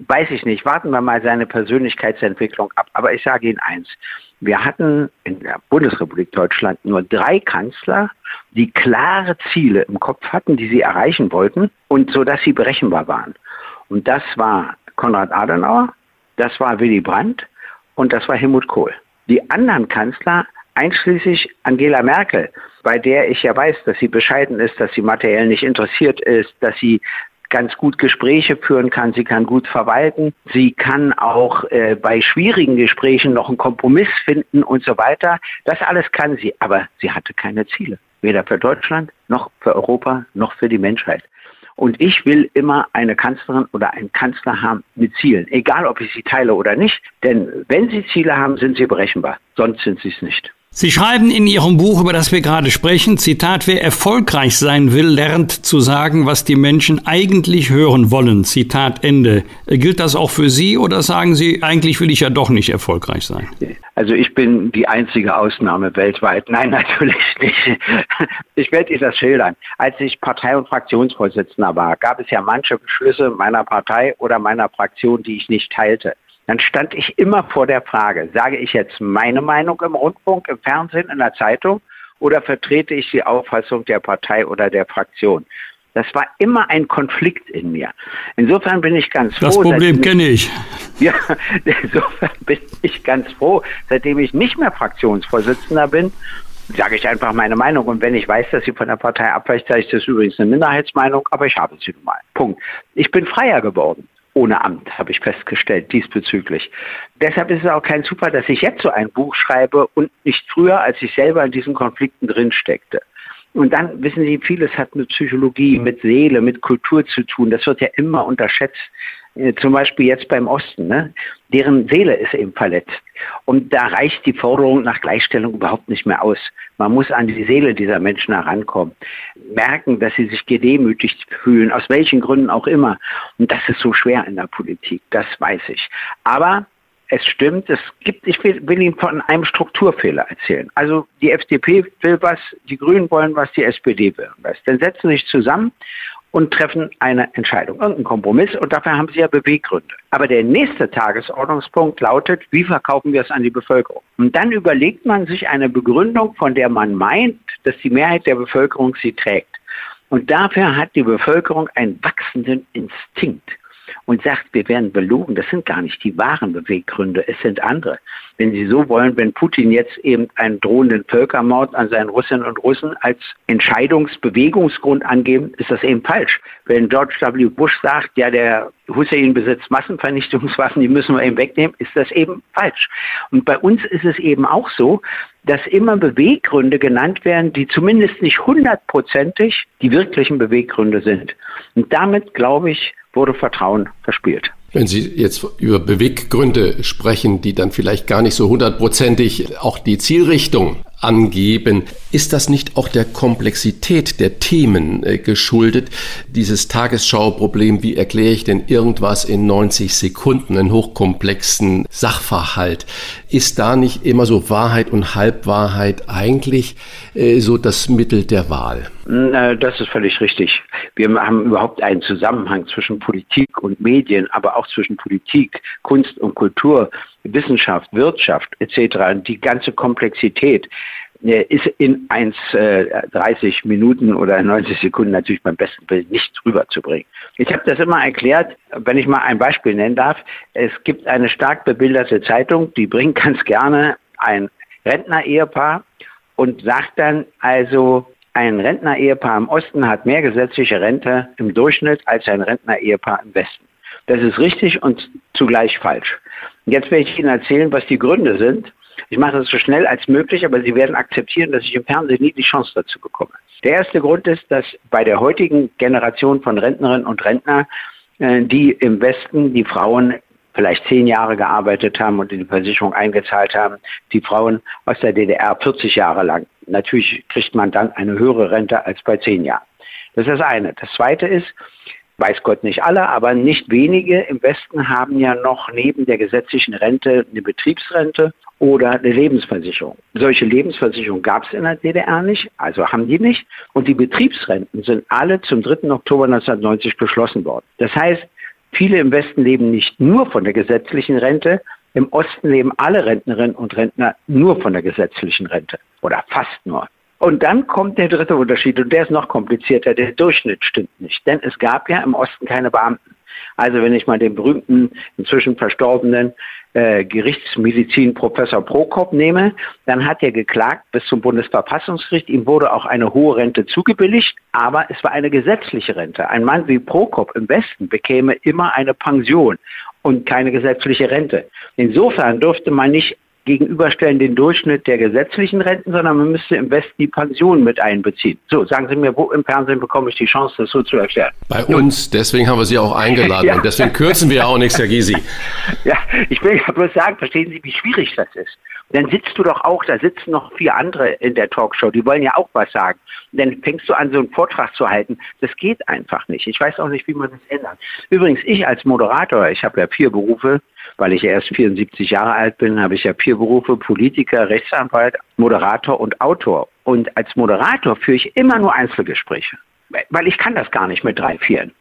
weiß ich nicht, warten wir mal seine Persönlichkeitsentwicklung ab. Aber ich sage Ihnen eins, wir hatten in der Bundesrepublik Deutschland nur drei Kanzler, die klare Ziele im Kopf hatten, die sie erreichen wollten und so dass sie berechenbar waren. Und das war Konrad Adenauer, das war Willy Brandt und das war Helmut Kohl. Die anderen Kanzler, einschließlich Angela Merkel, bei der ich ja weiß, dass sie bescheiden ist, dass sie materiell nicht interessiert ist, dass sie ganz gut Gespräche führen kann, sie kann gut verwalten, sie kann auch äh, bei schwierigen Gesprächen noch einen Kompromiss finden und so weiter. Das alles kann sie, aber sie hatte keine Ziele, weder für Deutschland noch für Europa noch für die Menschheit. Und ich will immer eine Kanzlerin oder einen Kanzler haben mit Zielen, egal ob ich sie teile oder nicht. Denn wenn sie Ziele haben, sind sie berechenbar, sonst sind sie es nicht. Sie schreiben in Ihrem Buch, über das wir gerade sprechen, Zitat, wer erfolgreich sein will, lernt zu sagen, was die Menschen eigentlich hören wollen. Zitat Ende. Gilt das auch für Sie oder sagen Sie, eigentlich will ich ja doch nicht erfolgreich sein? Also ich bin die einzige Ausnahme weltweit. Nein, natürlich nicht. Ich werde Ihnen das schildern. Als ich Partei- und Fraktionsvorsitzender war, gab es ja manche Beschlüsse meiner Partei oder meiner Fraktion, die ich nicht teilte dann stand ich immer vor der Frage, sage ich jetzt meine Meinung im Rundfunk, im Fernsehen, in der Zeitung oder vertrete ich die Auffassung der Partei oder der Fraktion? Das war immer ein Konflikt in mir. Insofern bin ich ganz froh. Das Problem kenne ich. Ja, insofern bin ich ganz froh, seitdem ich nicht mehr Fraktionsvorsitzender bin, sage ich einfach meine Meinung. Und wenn ich weiß, dass sie von der Partei abweicht, sage ich, das ist übrigens eine Minderheitsmeinung, aber ich habe sie nun mal. Punkt. Ich bin freier geworden ohne Amt, habe ich festgestellt, diesbezüglich. Deshalb ist es auch kein Zufall, dass ich jetzt so ein Buch schreibe und nicht früher, als ich selber in diesen Konflikten drin steckte. Und dann wissen Sie, vieles hat mit Psychologie, mit Seele, mit Kultur zu tun. Das wird ja immer unterschätzt. Äh, zum Beispiel jetzt beim Osten. Ne? Deren Seele ist eben verletzt. Und da reicht die Forderung nach Gleichstellung überhaupt nicht mehr aus. Man muss an die Seele dieser Menschen herankommen. Merken, dass sie sich gedemütigt fühlen, aus welchen Gründen auch immer. Und das ist so schwer in der Politik, das weiß ich. Aber es stimmt, es gibt, ich will, will Ihnen von einem Strukturfehler erzählen. Also die FDP will was, die Grünen wollen was, die SPD will was. Dann setzen sie sich zusammen und treffen eine Entscheidung, irgendeinen Kompromiss und dafür haben sie ja Beweggründe. Aber der nächste Tagesordnungspunkt lautet, wie verkaufen wir es an die Bevölkerung? Und dann überlegt man sich eine Begründung, von der man meint, dass die Mehrheit der Bevölkerung sie trägt. Und dafür hat die Bevölkerung einen wachsenden Instinkt und sagt, wir werden belogen. Das sind gar nicht die wahren Beweggründe, es sind andere. Wenn Sie so wollen, wenn Putin jetzt eben einen drohenden Völkermord an seinen Russinnen und Russen als Entscheidungsbewegungsgrund angeben, ist das eben falsch. Wenn George W. Bush sagt, ja, der Hussein besitzt Massenvernichtungswaffen, die müssen wir eben wegnehmen, ist das eben falsch. Und bei uns ist es eben auch so, dass immer Beweggründe genannt werden, die zumindest nicht hundertprozentig die wirklichen Beweggründe sind. Und damit, glaube ich, wurde Vertrauen verspielt. Wenn Sie jetzt über Beweggründe sprechen, die dann vielleicht gar nicht so hundertprozentig auch die Zielrichtung angeben. Ist das nicht auch der Komplexität der Themen äh, geschuldet? Dieses Tagesschauproblem, wie erkläre ich denn irgendwas in 90 Sekunden, einen hochkomplexen Sachverhalt? Ist da nicht immer so Wahrheit und Halbwahrheit eigentlich äh, so das Mittel der Wahl? Das ist völlig richtig. Wir haben überhaupt einen Zusammenhang zwischen Politik und Medien, aber auch zwischen Politik, Kunst und Kultur, Wissenschaft, Wirtschaft etc. Die ganze Komplexität äh, ist in 1,30 äh, Minuten oder 90 Sekunden natürlich beim besten Bild nicht rüberzubringen. Ich habe das immer erklärt, wenn ich mal ein Beispiel nennen darf. Es gibt eine stark bebilderte Zeitung, die bringt ganz gerne ein Rentner-Ehepaar und sagt dann also, ein Rentner-Ehepaar im Osten hat mehr gesetzliche Rente im Durchschnitt als ein Rentner-Ehepaar im Westen. Das ist richtig und zugleich falsch. Jetzt werde ich Ihnen erzählen, was die Gründe sind. Ich mache das so schnell als möglich, aber Sie werden akzeptieren, dass ich im Fernsehen nie die Chance dazu bekomme. Der erste Grund ist, dass bei der heutigen Generation von Rentnerinnen und Rentner, äh, die im Westen, die Frauen vielleicht zehn Jahre gearbeitet haben und in die Versicherung eingezahlt haben, die Frauen aus der DDR 40 Jahre lang. Natürlich kriegt man dann eine höhere Rente als bei zehn Jahren. Das ist das eine. Das zweite ist, weiß Gott nicht alle, aber nicht wenige im Westen haben ja noch neben der gesetzlichen Rente eine Betriebsrente oder eine Lebensversicherung. Solche Lebensversicherung gab es in der DDR nicht, also haben die nicht. Und die Betriebsrenten sind alle zum 3. Oktober 1990 beschlossen worden. Das heißt, viele im Westen leben nicht nur von der gesetzlichen Rente, im Osten leben alle Rentnerinnen und Rentner nur von der gesetzlichen Rente oder fast nur. Und dann kommt der dritte Unterschied und der ist noch komplizierter. Der Durchschnitt stimmt nicht, denn es gab ja im Osten keine Beamten. Also wenn ich mal den berühmten, inzwischen verstorbenen äh, Gerichtsmedizin Professor Prokop nehme, dann hat er geklagt bis zum Bundesverfassungsgericht. Ihm wurde auch eine hohe Rente zugebilligt, aber es war eine gesetzliche Rente. Ein Mann wie Prokop im Westen bekäme immer eine Pension und keine gesetzliche Rente. Insofern durfte man nicht gegenüberstellen den Durchschnitt der gesetzlichen Renten, sondern man müsste im Westen die Pension mit einbeziehen. So, sagen Sie mir, wo im Fernsehen bekomme ich die Chance, das so zu erklären? Bei uns, deswegen haben wir Sie auch eingeladen ja. und deswegen kürzen wir auch nichts, Herr Gysi. Ja, ich will ja bloß sagen, verstehen Sie, wie schwierig das ist. Dann sitzt du doch auch, da sitzen noch vier andere in der Talkshow, die wollen ja auch was sagen. Und dann fängst du an, so einen Vortrag zu halten. Das geht einfach nicht. Ich weiß auch nicht, wie man das ändert. Übrigens, ich als Moderator, ich habe ja vier Berufe, weil ich erst 74 Jahre alt bin, habe ich ja vier Berufe, Politiker, Rechtsanwalt, Moderator und Autor. Und als Moderator führe ich immer nur Einzelgespräche, weil ich kann das gar nicht mit drei, vieren.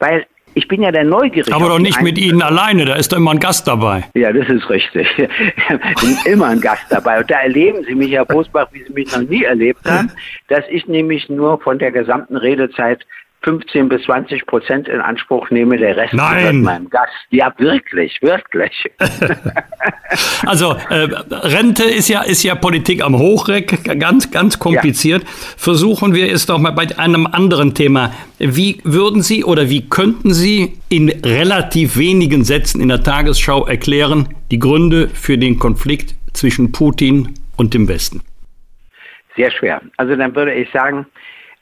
Weil ich bin ja der Neugierige. Aber doch nicht mit Ihnen alleine, da ist doch immer ein Gast dabei. Ja, das ist richtig. Ich bin immer ein Gast dabei. Und da erleben Sie mich, Herr Bosbach, wie Sie mich noch nie erlebt haben, dass ich nämlich nur von der gesamten Redezeit 15 bis 20 Prozent in Anspruch nehme, der Rest Nein. meinem Gast. Ja, wirklich, wirklich. also äh, Rente ist ja, ist ja Politik am Hochreck, ganz, ganz kompliziert. Ja. Versuchen wir es doch mal bei einem anderen Thema. Wie würden Sie oder wie könnten Sie in relativ wenigen Sätzen in der Tagesschau erklären die Gründe für den Konflikt zwischen Putin und dem Westen? Sehr schwer. Also dann würde ich sagen,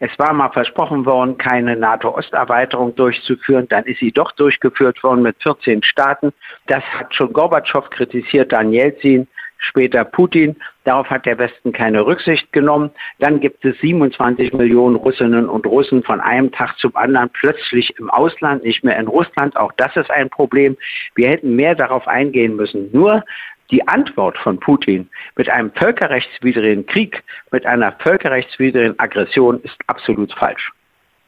es war mal versprochen worden, keine NATO-Osterweiterung durchzuführen. Dann ist sie doch durchgeführt worden mit 14 Staaten. Das hat schon Gorbatschow kritisiert, dann Jelzin, später Putin. Darauf hat der Westen keine Rücksicht genommen. Dann gibt es 27 Millionen Russinnen und Russen von einem Tag zum anderen plötzlich im Ausland, nicht mehr in Russland. Auch das ist ein Problem. Wir hätten mehr darauf eingehen müssen. Nur die Antwort von Putin mit einem völkerrechtswidrigen Krieg, mit einer völkerrechtswidrigen Aggression ist absolut falsch.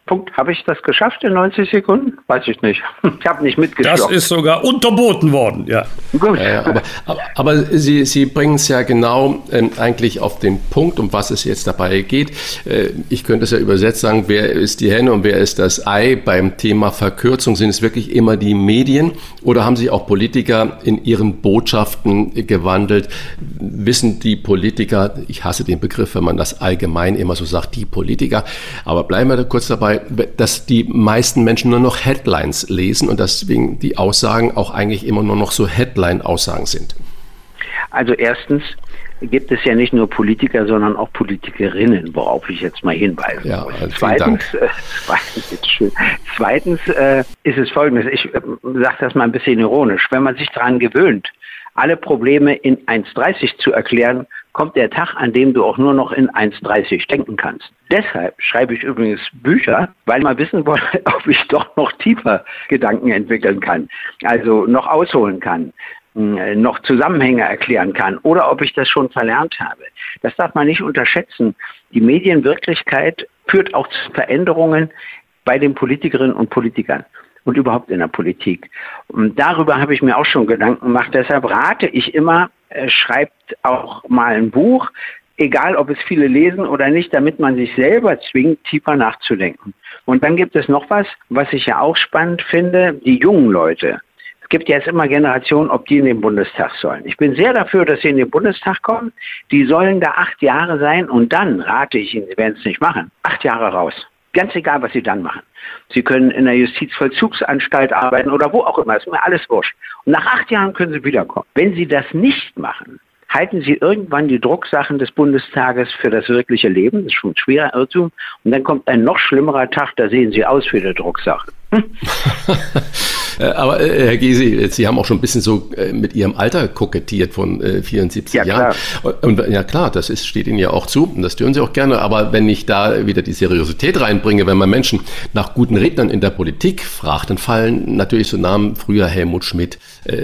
Punkt. Habe ich das geschafft in 90 Sekunden? Weiß ich nicht. Ich habe nicht mitgeschlossen. Das ist sogar unterboten worden, ja. Gut. Ja, aber, aber, aber, Sie, Sie bringen es ja genau ähm, eigentlich auf den Punkt, um was es jetzt dabei geht. Äh, ich könnte es ja übersetzt sagen, wer ist die Henne und wer ist das Ei? Beim Thema Verkürzung sind es wirklich immer die Medien oder haben sich auch Politiker in ihren Botschaften gewandelt? Wissen die Politiker, ich hasse den Begriff, wenn man das allgemein immer so sagt, die Politiker, aber bleiben wir da kurz dabei, dass die meisten Menschen nur noch Headlines lesen und deswegen die Aussagen auch eigentlich immer nur noch so Headline-Aussagen sind? Also erstens gibt es ja nicht nur Politiker, sondern auch Politikerinnen, worauf ich jetzt mal hinweisen ja, muss. Zweitens, äh, zweitens, zweitens äh, ist es folgendes, ich äh, sage das mal ein bisschen ironisch, wenn man sich daran gewöhnt, alle Probleme in 1,30 zu erklären, kommt der Tag, an dem du auch nur noch in 1,30 denken kannst. Deshalb schreibe ich übrigens Bücher, weil mal wissen wollte, ob ich doch noch tiefer Gedanken entwickeln kann, also noch ausholen kann äh, noch Zusammenhänge erklären kann oder ob ich das schon verlernt habe. Das darf man nicht unterschätzen. Die Medienwirklichkeit führt auch zu Veränderungen bei den Politikerinnen und Politikern und überhaupt in der Politik. Und darüber habe ich mir auch schon Gedanken gemacht. Deshalb rate ich immer, schreibt auch mal ein Buch, egal ob es viele lesen oder nicht, damit man sich selber zwingt, tiefer nachzudenken. Und dann gibt es noch was, was ich ja auch spannend finde, die jungen Leute. Es gibt jetzt immer Generationen, ob die in den Bundestag sollen. Ich bin sehr dafür, dass sie in den Bundestag kommen. Die sollen da acht Jahre sein und dann rate ich Ihnen, Sie werden es nicht machen, acht Jahre raus. Ganz egal, was Sie dann machen. Sie können in der Justizvollzugsanstalt arbeiten oder wo auch immer, ist mir alles wurscht. Und nach acht Jahren können Sie wiederkommen. Wenn Sie das nicht machen, halten Sie irgendwann die Drucksachen des Bundestages für das wirkliche Leben. Das ist schon ein schwerer Irrtum. Und dann kommt ein noch schlimmerer Tag, da sehen Sie aus wie eine Drucksache. Äh, aber äh, Herr Gysi, Sie haben auch schon ein bisschen so äh, mit Ihrem Alter kokettiert von 74 ja, Jahren. Klar. Und ja klar, das ist, steht Ihnen ja auch zu und das tun Sie auch gerne. Aber wenn ich da wieder die Seriosität reinbringe, wenn man Menschen nach guten Rednern in der Politik fragt, dann fallen natürlich so Namen früher Helmut Schmidt,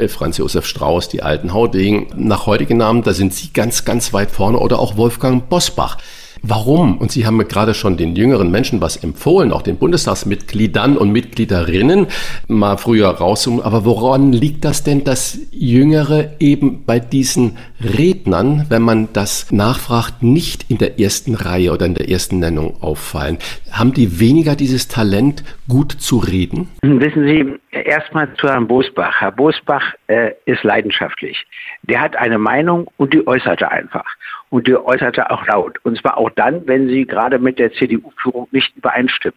Franz Josef Strauß, die alten Haudegen. Nach heutigen Namen, da sind Sie ganz, ganz weit vorne oder auch Wolfgang Bosbach. Warum? Und Sie haben gerade schon den jüngeren Menschen was empfohlen, auch den Bundestagsmitgliedern und Mitgliederinnen mal früher rauszuholen. Aber woran liegt das denn, dass Jüngere eben bei diesen Rednern, wenn man das nachfragt, nicht in der ersten Reihe oder in der ersten Nennung auffallen? Haben die weniger dieses Talent, gut zu reden? Wissen Sie, erstmal zu Herrn Bosbach. Herr Bosbach äh, ist leidenschaftlich. Der hat eine Meinung und die äußert er einfach und die äußerte auch laut. Und zwar auch dann, wenn sie gerade mit der CDU-Führung nicht übereinstimmt.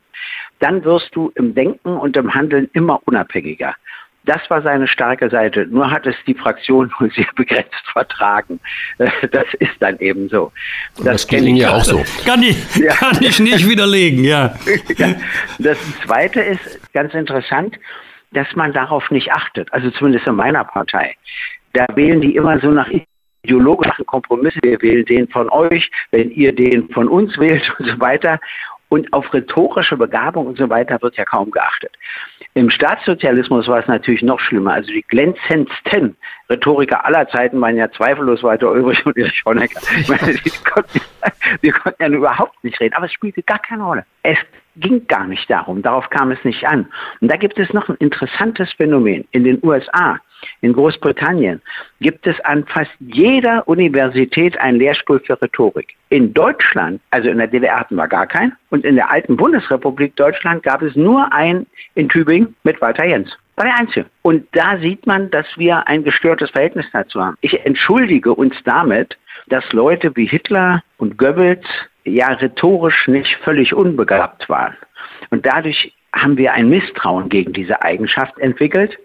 Dann wirst du im Denken und im Handeln immer unabhängiger. Das war seine starke Seite. Nur hat es die Fraktion nur sehr begrenzt vertragen. Das ist dann eben so. Das, das kenne ich ja auch so. Kann ich, ja. kann ich nicht widerlegen, ja. Das Zweite ist ganz interessant, dass man darauf nicht achtet. Also zumindest in meiner Partei. Da wählen die immer so nach ideologischen Kompromisse. Wir wählen den von euch, wenn ihr den von uns wählt und so weiter. Und auf rhetorische Begabung und so weiter wird ja kaum geachtet. Im Staatssozialismus war es natürlich noch schlimmer. Also die glänzendsten Rhetoriker aller Zeiten waren ja zweifellos Walter Ulrich und Erich Honecker. Ich meine, die konnten, wir konnten ja überhaupt nicht reden, aber es spielte gar keine Rolle. Es ging gar nicht darum, darauf kam es nicht an. Und da gibt es noch ein interessantes Phänomen. In den USA in Großbritannien gibt es an fast jeder Universität einen Lehrstuhl für Rhetorik. In Deutschland, also in der DDR hatten wir gar keinen, und in der alten Bundesrepublik Deutschland gab es nur einen in Tübingen mit Walter Jens. War der Einzige. Und da sieht man, dass wir ein gestörtes Verhältnis dazu haben. Ich entschuldige uns damit, dass Leute wie Hitler und Goebbels ja rhetorisch nicht völlig unbegabt waren. Und dadurch haben wir ein Misstrauen gegen diese Eigenschaft entwickelt,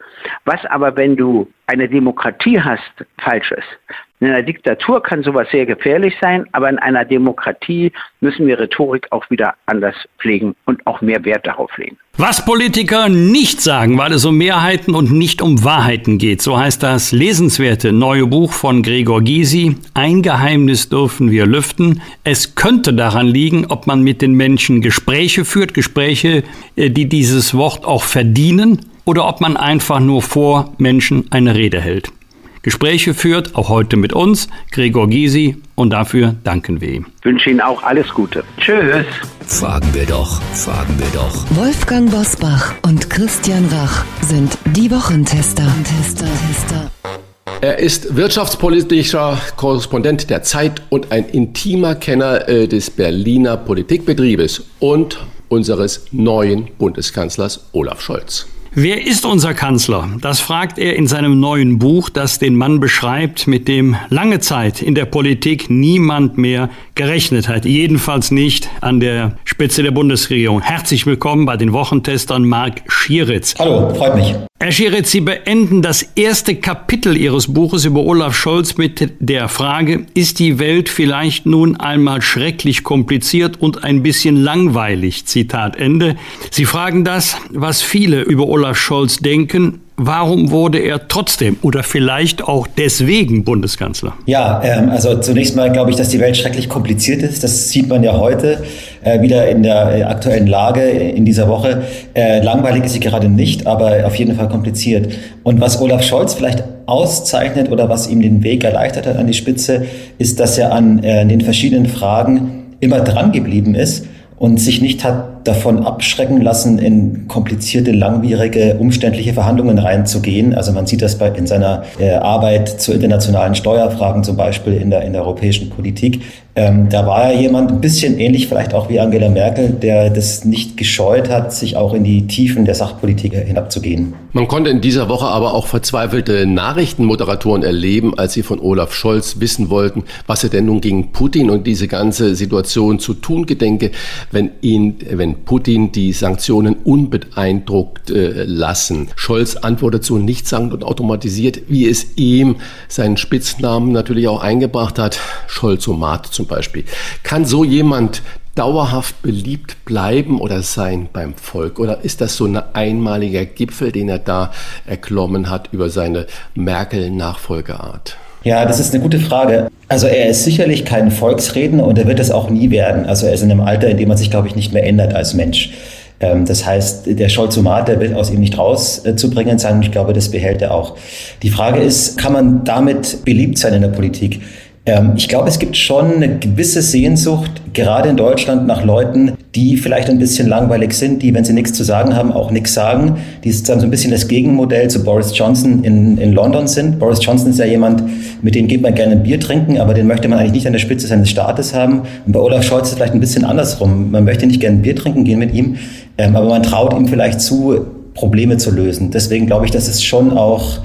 was aber, wenn du eine Demokratie hast, falsch ist. In einer Diktatur kann sowas sehr gefährlich sein, aber in einer Demokratie müssen wir Rhetorik auch wieder anders pflegen und auch mehr Wert darauf legen. Was Politiker nicht sagen, weil es um Mehrheiten und nicht um Wahrheiten geht, so heißt das lesenswerte neue Buch von Gregor Gysi. Ein Geheimnis dürfen wir lüften. Es könnte daran liegen, ob man mit den Menschen Gespräche führt, Gespräche, äh, die dieses Wort auch verdienen, oder ob man einfach nur vor Menschen eine Rede hält. Gespräche führt, auch heute mit uns, Gregor Gysi, und dafür danken wir ihm. Ich wünsche Ihnen auch alles Gute. Tschüss. Fragen wir doch, fragen wir doch. Wolfgang Bosbach und Christian Rach sind die Wochentester. Tester, Tester. Er ist wirtschaftspolitischer Korrespondent der Zeit und ein intimer Kenner äh, des Berliner Politikbetriebes und unseres neuen Bundeskanzlers Olaf Scholz. Wer ist unser Kanzler? Das fragt er in seinem neuen Buch, das den Mann beschreibt, mit dem lange Zeit in der Politik niemand mehr gerechnet hat. Jedenfalls nicht an der Spitze der Bundesregierung. Herzlich willkommen bei den Wochentestern Marc Schieritz. Hallo, freut mich. Herr Schieritz, Sie beenden das erste Kapitel Ihres Buches über Olaf Scholz mit der Frage, ist die Welt vielleicht nun einmal schrecklich kompliziert und ein bisschen langweilig? Zitat Ende. Sie fragen das, was viele über Olaf Scholz denken, Warum wurde er trotzdem oder vielleicht auch deswegen Bundeskanzler? Ja, ähm, also zunächst mal glaube ich, dass die Welt schrecklich kompliziert ist. Das sieht man ja heute äh, wieder in der äh, aktuellen Lage in dieser Woche. Äh, langweilig ist sie gerade nicht, aber auf jeden Fall kompliziert. Und was Olaf Scholz vielleicht auszeichnet oder was ihm den Weg erleichtert hat an die Spitze, ist, dass er an äh, den verschiedenen Fragen immer dran geblieben ist und sich nicht hat davon abschrecken lassen, in komplizierte, langwierige, umständliche Verhandlungen reinzugehen. Also man sieht das bei, in seiner äh, Arbeit zu internationalen Steuerfragen zum Beispiel in der, in der europäischen Politik. Ähm, da war er jemand ein bisschen ähnlich vielleicht auch wie Angela Merkel, der das nicht gescheut hat, sich auch in die Tiefen der Sachpolitik hinabzugehen. Man konnte in dieser Woche aber auch verzweifelte Nachrichtenmoderatoren erleben, als sie von Olaf Scholz wissen wollten, was er denn nun gegen Putin und diese ganze Situation zu tun gedenke, wenn ihn, wenn Putin die Sanktionen unbeeindruckt äh, lassen. Scholz antwortet so nichtssagend und automatisiert, wie es ihm seinen Spitznamen natürlich auch eingebracht hat, Scholzomat zum Beispiel. Kann so jemand dauerhaft beliebt bleiben oder sein beim Volk? Oder ist das so ein einmaliger Gipfel, den er da erklommen hat über seine Merkel-Nachfolgeart? Ja, das ist eine gute Frage. Also er ist sicherlich kein Volksredner und er wird es auch nie werden. Also er ist in einem Alter, in dem man sich, glaube ich, nicht mehr ändert als Mensch. Ähm, das heißt, der Scholzomat, der wird aus ihm nicht rauszubringen sein und ich glaube, das behält er auch. Die Frage ist, kann man damit beliebt sein in der Politik? Ähm, ich glaube, es gibt schon eine gewisse Sehnsucht, gerade in Deutschland, nach Leuten, die vielleicht ein bisschen langweilig sind, die, wenn sie nichts zu sagen haben, auch nichts sagen, die sozusagen so ein bisschen das Gegenmodell zu Boris Johnson in, in London sind. Boris Johnson ist ja jemand, mit dem geht man gerne ein Bier trinken, aber den möchte man eigentlich nicht an der Spitze seines Staates haben. Und bei Olaf Scholz ist es vielleicht ein bisschen andersrum. Man möchte nicht gerne ein Bier trinken gehen mit ihm, ähm, aber man traut ihm vielleicht zu, Probleme zu lösen. Deswegen glaube ich, dass es schon auch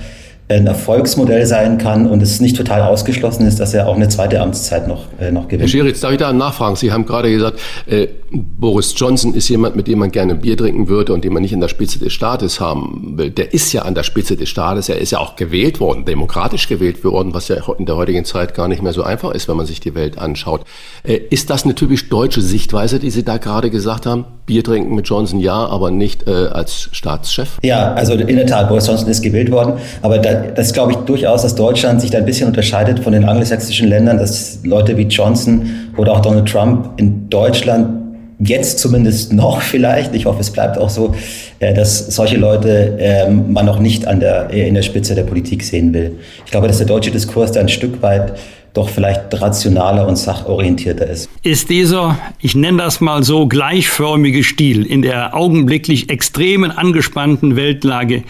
ein Erfolgsmodell sein kann und es nicht total ausgeschlossen ist, dass er auch eine zweite Amtszeit noch, äh, noch gewinnt. Herr Scheritz, darf ich da nachfragen? Sie haben gerade gesagt, äh, Boris Johnson ist jemand, mit dem man gerne Bier trinken würde und den man nicht an der Spitze des Staates haben will. Der ist ja an der Spitze des Staates, er ist ja auch gewählt worden, demokratisch gewählt worden, was ja in der heutigen Zeit gar nicht mehr so einfach ist, wenn man sich die Welt anschaut. Äh, ist das eine typisch deutsche Sichtweise, die Sie da gerade gesagt haben? Bier trinken mit Johnson ja, aber nicht äh, als Staatschef? Ja, also in der Tat, Boris Johnson ist gewählt worden, aber da, das glaube ich durchaus, dass Deutschland sich da ein bisschen unterscheidet von den angelsächsischen Ländern, dass Leute wie Johnson oder auch Donald Trump in Deutschland jetzt zumindest noch vielleicht, ich hoffe, es bleibt auch so, äh, dass solche Leute ähm, man noch nicht an der, in der Spitze der Politik sehen will. Ich glaube, dass der deutsche Diskurs da ein Stück weit doch vielleicht rationaler und sachorientierter ist. Ist dieser, ich nenne das mal so, gleichförmige Stil in der augenblicklich extremen angespannten Weltlage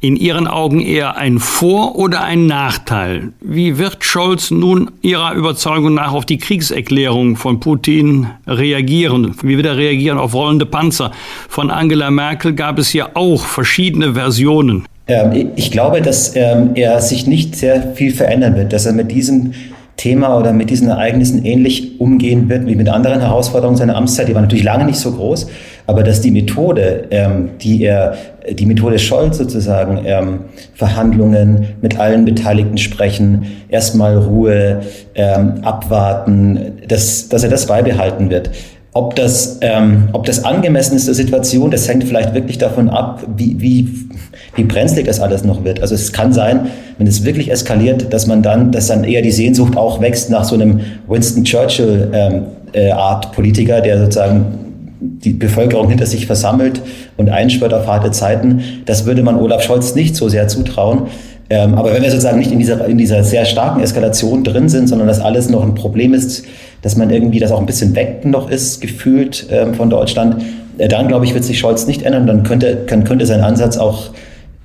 in Ihren Augen eher ein Vor- oder ein Nachteil? Wie wird Scholz nun Ihrer Überzeugung nach auf die Kriegserklärung von Putin reagieren? Wie wird er reagieren auf rollende Panzer? Von Angela Merkel gab es ja auch verschiedene Versionen. Ähm, ich glaube, dass ähm, er sich nicht sehr viel verändern wird, dass er mit diesem Thema oder mit diesen Ereignissen ähnlich umgehen wird wie mit anderen Herausforderungen seiner Amtszeit. Die war natürlich lange nicht so groß, aber dass die Methode, ähm, die er, die Methode Scholz sozusagen, ähm, Verhandlungen mit allen Beteiligten sprechen, erstmal Ruhe, ähm, abwarten, dass, dass er das beibehalten wird. Ob das, ähm, ob das angemessen ist der Situation, das hängt vielleicht wirklich davon ab, wie, wie, wie brenzlig das alles noch wird. Also es kann sein, wenn es wirklich eskaliert, dass man dann, dass dann eher die Sehnsucht auch wächst nach so einem Winston Churchill ähm, äh, Art Politiker, der sozusagen die Bevölkerung hinter sich versammelt und einschwört auf harte Zeiten. Das würde man Olaf Scholz nicht so sehr zutrauen. Ähm, aber wenn wir sozusagen nicht in dieser, in dieser sehr starken Eskalation drin sind, sondern dass alles noch ein Problem ist, dass man irgendwie das auch ein bisschen weg noch ist, gefühlt ähm, von Deutschland, äh, dann glaube ich, wird sich Scholz nicht ändern. Dann könnte, kann, könnte sein Ansatz auch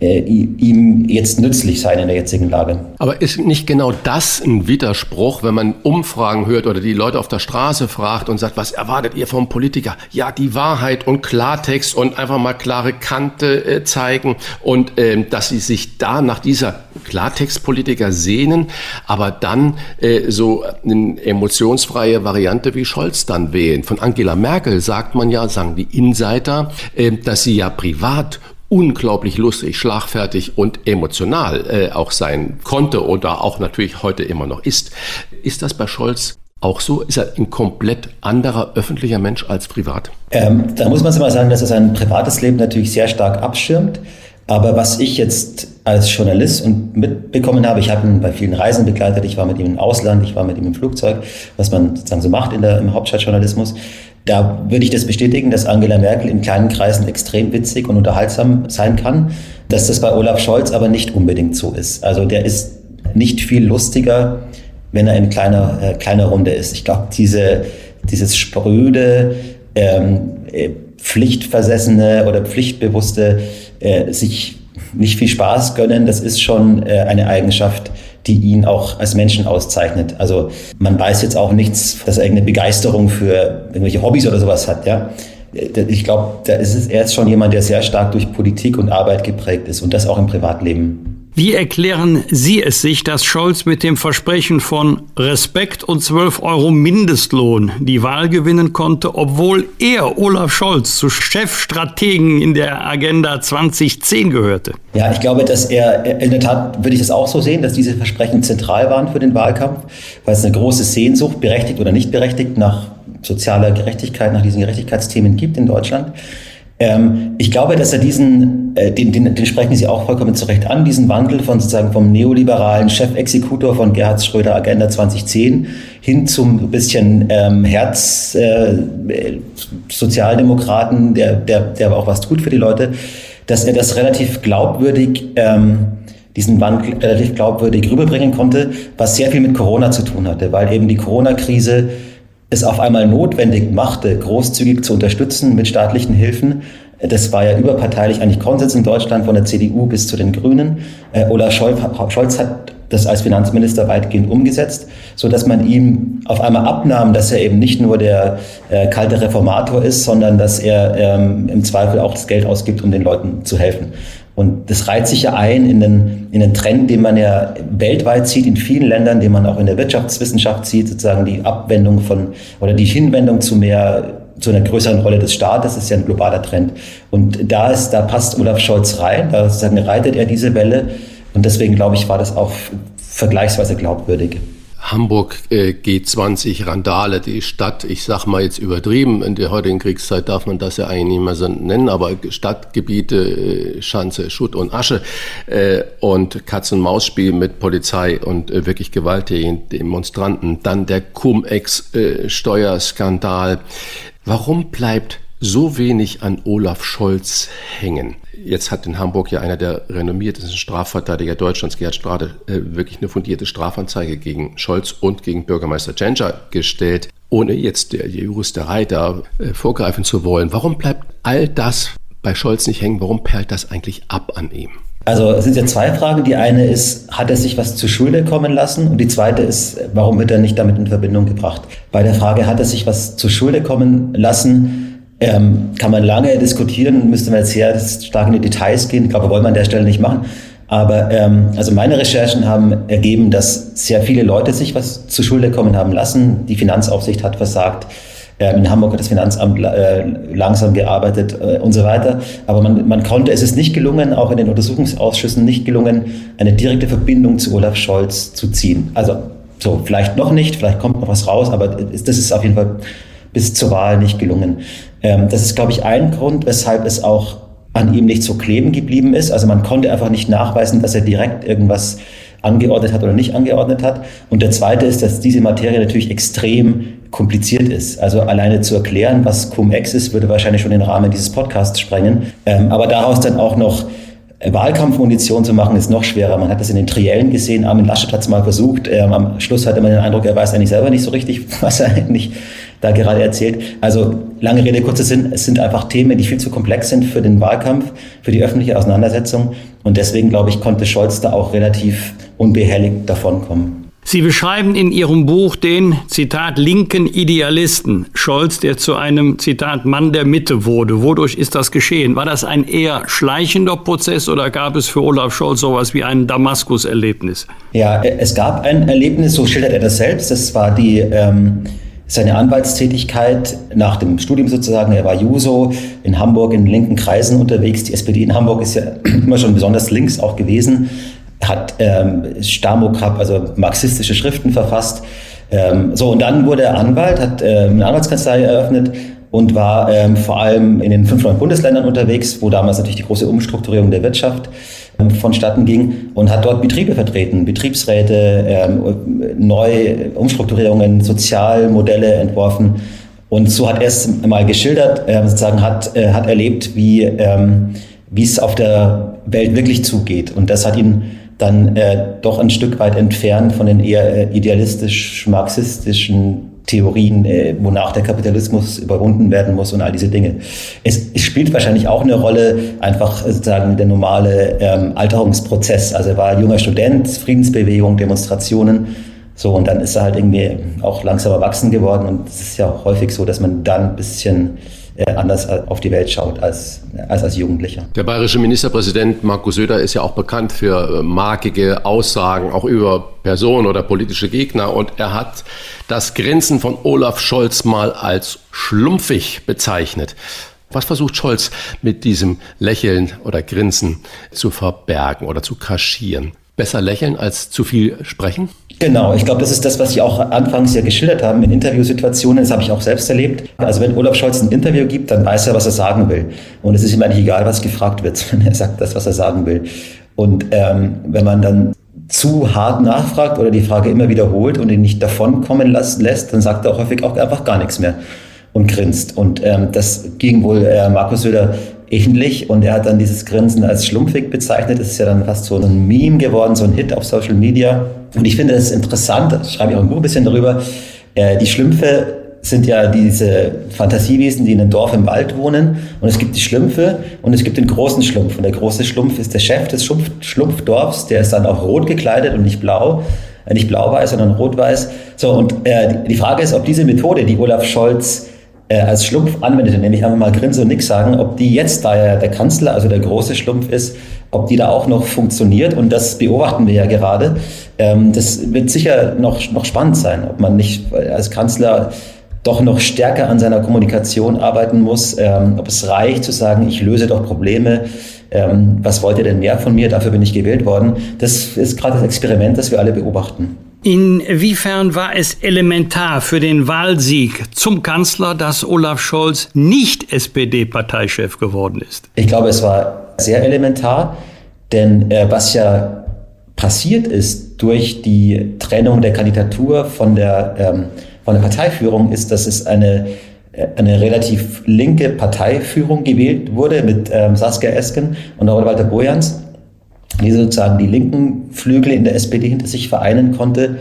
äh, ihm jetzt nützlich sein in der jetzigen Lage. Aber ist nicht genau das ein Widerspruch, wenn man Umfragen hört oder die Leute auf der Straße fragt und sagt, was erwartet ihr vom Politiker? Ja, die Wahrheit und Klartext und einfach mal klare Kante äh, zeigen und ähm, dass sie sich da nach dieser Klartextpolitiker sehnen, aber dann äh, so eine emotionsfreie Variante wie Scholz dann wählen. Von Angela Merkel sagt man ja, sagen die Insider, äh, dass sie ja privat unglaublich lustig, schlagfertig und emotional äh, auch sein konnte oder auch natürlich heute immer noch ist. Ist das bei Scholz auch so? Ist er ein komplett anderer öffentlicher Mensch als privat? Ähm, da muss man mal sagen, dass er sein privates Leben natürlich sehr stark abschirmt. Aber was ich jetzt als Journalist und mitbekommen habe, ich habe ihn bei vielen Reisen begleitet, ich war mit ihm im Ausland, ich war mit ihm im Flugzeug, was man sozusagen so macht in der, im Hauptstadtjournalismus. Da würde ich das bestätigen, dass Angela Merkel in kleinen Kreisen extrem witzig und unterhaltsam sein kann, dass das bei Olaf Scholz aber nicht unbedingt so ist. Also der ist nicht viel lustiger, wenn er in kleiner, äh, kleiner Runde ist. Ich glaube, diese, dieses spröde, ähm, äh, pflichtversessene oder pflichtbewusste, äh, sich nicht viel Spaß gönnen, das ist schon äh, eine Eigenschaft, die ihn auch als Menschen auszeichnet. Also man weiß jetzt auch nichts, dass er irgendeine Begeisterung für irgendwelche Hobbys oder sowas hat, ja. Ich glaube, da ist es, er ist schon jemand, der sehr stark durch Politik und Arbeit geprägt ist und das auch im Privatleben. Wie erklären Sie es sich, dass Scholz mit dem Versprechen von Respekt und 12 Euro Mindestlohn die Wahl gewinnen konnte, obwohl er, Olaf Scholz, zu Chefstrategen in der Agenda 2010 gehörte? Ja, ich glaube, dass er, in der Tat würde ich das auch so sehen, dass diese Versprechen zentral waren für den Wahlkampf, weil es eine große Sehnsucht, berechtigt oder nicht berechtigt, nach sozialer Gerechtigkeit, nach diesen Gerechtigkeitsthemen gibt in Deutschland. Ähm, ich glaube, dass er diesen, äh, den, den, den sprechen Sie auch vollkommen zu Recht an, diesen Wandel von sozusagen vom neoliberalen Chefexekutor von Gerhard Schröder Agenda 2010 hin zum bisschen ähm, Herz äh, Sozialdemokraten, der, der, der auch was tut für die Leute, dass er das relativ glaubwürdig ähm, diesen Wandel relativ glaubwürdig rüberbringen konnte, was sehr viel mit Corona zu tun hatte, weil eben die Corona-Krise es auf einmal notwendig machte, großzügig zu unterstützen mit staatlichen Hilfen. Das war ja überparteilich eigentlich Konsens in Deutschland von der CDU bis zu den Grünen. Äh, Olaf Scholz hat das als Finanzminister weitgehend umgesetzt, so dass man ihm auf einmal abnahm, dass er eben nicht nur der äh, kalte Reformator ist, sondern dass er ähm, im Zweifel auch das Geld ausgibt, um den Leuten zu helfen. Und das reiht sich ja ein in den, in den Trend, den man ja weltweit sieht, in vielen Ländern, den man auch in der Wirtschaftswissenschaft sieht, sozusagen die Abwendung von oder die Hinwendung zu mehr zu einer größeren Rolle des Staates, ist ja ein globaler Trend. Und da ist, da passt Olaf Scholz rein, da sozusagen reitet er diese Welle. Und deswegen glaube ich, war das auch vergleichsweise glaubwürdig. Hamburg äh, G20 Randale, die Stadt, ich sag mal jetzt übertrieben, in der heutigen Kriegszeit darf man das ja eigentlich nicht mehr so nennen, aber Stadtgebiete, äh, Schanze, Schutt und Asche äh, und Katz-und-Maus-Spiel mit Polizei und äh, wirklich gewalttätigen Demonstranten, dann der Cum-Ex-Steuerskandal. Warum bleibt so wenig an Olaf Scholz hängen? Jetzt hat in Hamburg ja einer der renommiertesten Strafverteidiger Deutschlands, Gerhard Strade, äh, wirklich eine fundierte Strafanzeige gegen Scholz und gegen Bürgermeister Tschentscher gestellt, ohne jetzt der Juristerei da äh, vorgreifen zu wollen. Warum bleibt all das bei Scholz nicht hängen? Warum perlt das eigentlich ab an ihm? Also es sind ja zwei Fragen. Die eine ist, hat er sich was zur Schulde kommen lassen? Und die zweite ist, warum wird er nicht damit in Verbindung gebracht? Bei der Frage, hat er sich was zur Schulde kommen lassen? Ähm, kann man lange diskutieren, müsste man jetzt sehr stark in die Details gehen. Ich glaube, wollen wir an der Stelle nicht machen. Aber ähm, also meine Recherchen haben ergeben, dass sehr viele Leute sich was zu Schulde kommen haben lassen. Die Finanzaufsicht hat versagt. Ähm, in Hamburg hat das Finanzamt äh, langsam gearbeitet äh, und so weiter. Aber man, man konnte, es ist nicht gelungen, auch in den Untersuchungsausschüssen nicht gelungen, eine direkte Verbindung zu Olaf Scholz zu ziehen. Also so, vielleicht noch nicht, vielleicht kommt noch was raus, aber das ist auf jeden Fall bis zur Wahl nicht gelungen. Ähm, das ist, glaube ich, ein Grund, weshalb es auch an ihm nicht so kleben geblieben ist. Also man konnte einfach nicht nachweisen, dass er direkt irgendwas angeordnet hat oder nicht angeordnet hat. Und der zweite ist, dass diese Materie natürlich extrem kompliziert ist. Also alleine zu erklären, was Cum-Ex ist, würde wahrscheinlich schon den Rahmen dieses Podcasts sprengen. Ähm, aber daraus dann auch noch Wahlkampfmunition zu machen ist noch schwerer. Man hat das in den Triellen gesehen. Armin Laschet hat es mal versucht. Ähm, am Schluss hatte man den Eindruck, er weiß eigentlich selber nicht so richtig, was er eigentlich da gerade erzählt. Also lange Rede, kurzer Sinn. Es sind einfach Themen, die viel zu komplex sind für den Wahlkampf, für die öffentliche Auseinandersetzung. Und deswegen, glaube ich, konnte Scholz da auch relativ unbehelligt davonkommen. Sie beschreiben in Ihrem Buch den, Zitat, linken Idealisten. Scholz, der zu einem, Zitat, Mann der Mitte wurde. Wodurch ist das geschehen? War das ein eher schleichender Prozess oder gab es für Olaf Scholz sowas wie ein Damaskus-Erlebnis? Ja, es gab ein Erlebnis, so schildert er das selbst. Das war die, ähm, seine Anwaltstätigkeit nach dem Studium sozusagen. Er war Juso in Hamburg in linken Kreisen unterwegs. Die SPD in Hamburg ist ja immer schon besonders links auch gewesen hat ähm, Stamokrab, also marxistische Schriften verfasst. Ähm, so, und dann wurde er Anwalt, hat ähm, eine Anwaltskanzlei eröffnet und war ähm, vor allem in den fünf neuen Bundesländern unterwegs, wo damals natürlich die große Umstrukturierung der Wirtschaft vonstatten ging und hat dort Betriebe vertreten, Betriebsräte, ähm, neue Umstrukturierungen, Sozialmodelle entworfen. Und so hat er es mal geschildert, äh, sozusagen hat, äh, hat erlebt, wie, ähm, wie es auf der Welt wirklich zugeht. Und das hat ihn dann äh, doch ein Stück weit entfernt von den eher idealistisch-marxistischen Theorien, äh, wonach der Kapitalismus überwunden werden muss und all diese Dinge. Es, es spielt wahrscheinlich auch eine Rolle, einfach sozusagen der normale ähm, Alterungsprozess. Also er war junger Student, Friedensbewegung, Demonstrationen. So, und dann ist er halt irgendwie auch langsam erwachsen geworden. Und es ist ja häufig so, dass man dann ein bisschen anders auf die Welt schaut als, als als Jugendlicher. Der bayerische Ministerpräsident Markus Söder ist ja auch bekannt für äh, markige Aussagen, auch über Personen oder politische Gegner. Und er hat das Grinsen von Olaf Scholz mal als schlumpfig bezeichnet. Was versucht Scholz mit diesem Lächeln oder Grinsen zu verbergen oder zu kaschieren? Besser lächeln als zu viel sprechen? Genau, ich glaube, das ist das, was Sie auch anfangs ja geschildert haben in Interviewsituationen. Das habe ich auch selbst erlebt. Also wenn Olaf Scholz ein Interview gibt, dann weiß er, was er sagen will. Und es ist ihm eigentlich egal, was gefragt wird, er sagt das, was er sagen will. Und ähm, wenn man dann zu hart nachfragt oder die Frage immer wiederholt und ihn nicht davonkommen lässt, dann sagt er häufig auch einfach gar nichts mehr und grinst. Und ähm, das ging wohl äh, Markus Söder ähnlich und er hat dann dieses Grinsen als schlumpfig bezeichnet. Das ist ja dann fast so ein Meme geworden, so ein Hit auf Social Media. Und ich finde das interessant, das schreibe ich auch ein Buch ein bisschen darüber. Äh, die Schlümpfe sind ja diese Fantasiewesen, die in einem Dorf im Wald wohnen. Und es gibt die Schlümpfe und es gibt den großen Schlumpf. Und der große Schlumpf ist der Chef des Schlumpf Schlumpfdorfs. Der ist dann auch rot gekleidet und nicht blau. Äh, nicht blau-weiß, sondern rot-weiß. So, und äh, die Frage ist, ob diese Methode, die Olaf Scholz äh, als Schlumpf anwendete, nämlich einfach mal Grinse und nix sagen, ob die jetzt, da er der Kanzler, also der große Schlumpf ist, ob die da auch noch funktioniert. Und das beobachten wir ja gerade. Ähm, das wird sicher noch, noch spannend sein, ob man nicht als Kanzler doch noch stärker an seiner Kommunikation arbeiten muss, ähm, ob es reicht zu sagen, ich löse doch Probleme, ähm, was wollt ihr denn mehr von mir, dafür bin ich gewählt worden. Das ist gerade das Experiment, das wir alle beobachten. Inwiefern war es elementar für den Wahlsieg zum Kanzler, dass Olaf Scholz nicht SPD-Parteichef geworden ist? Ich glaube, es war sehr elementar, denn äh, was ja passiert ist durch die Trennung der Kandidatur von der, ähm, von der Parteiführung, ist, dass es eine, äh, eine relativ linke Parteiführung gewählt wurde mit ähm, Saskia Esken und auch Walter Bojans die sozusagen die linken Flügel in der SPD hinter sich vereinen konnte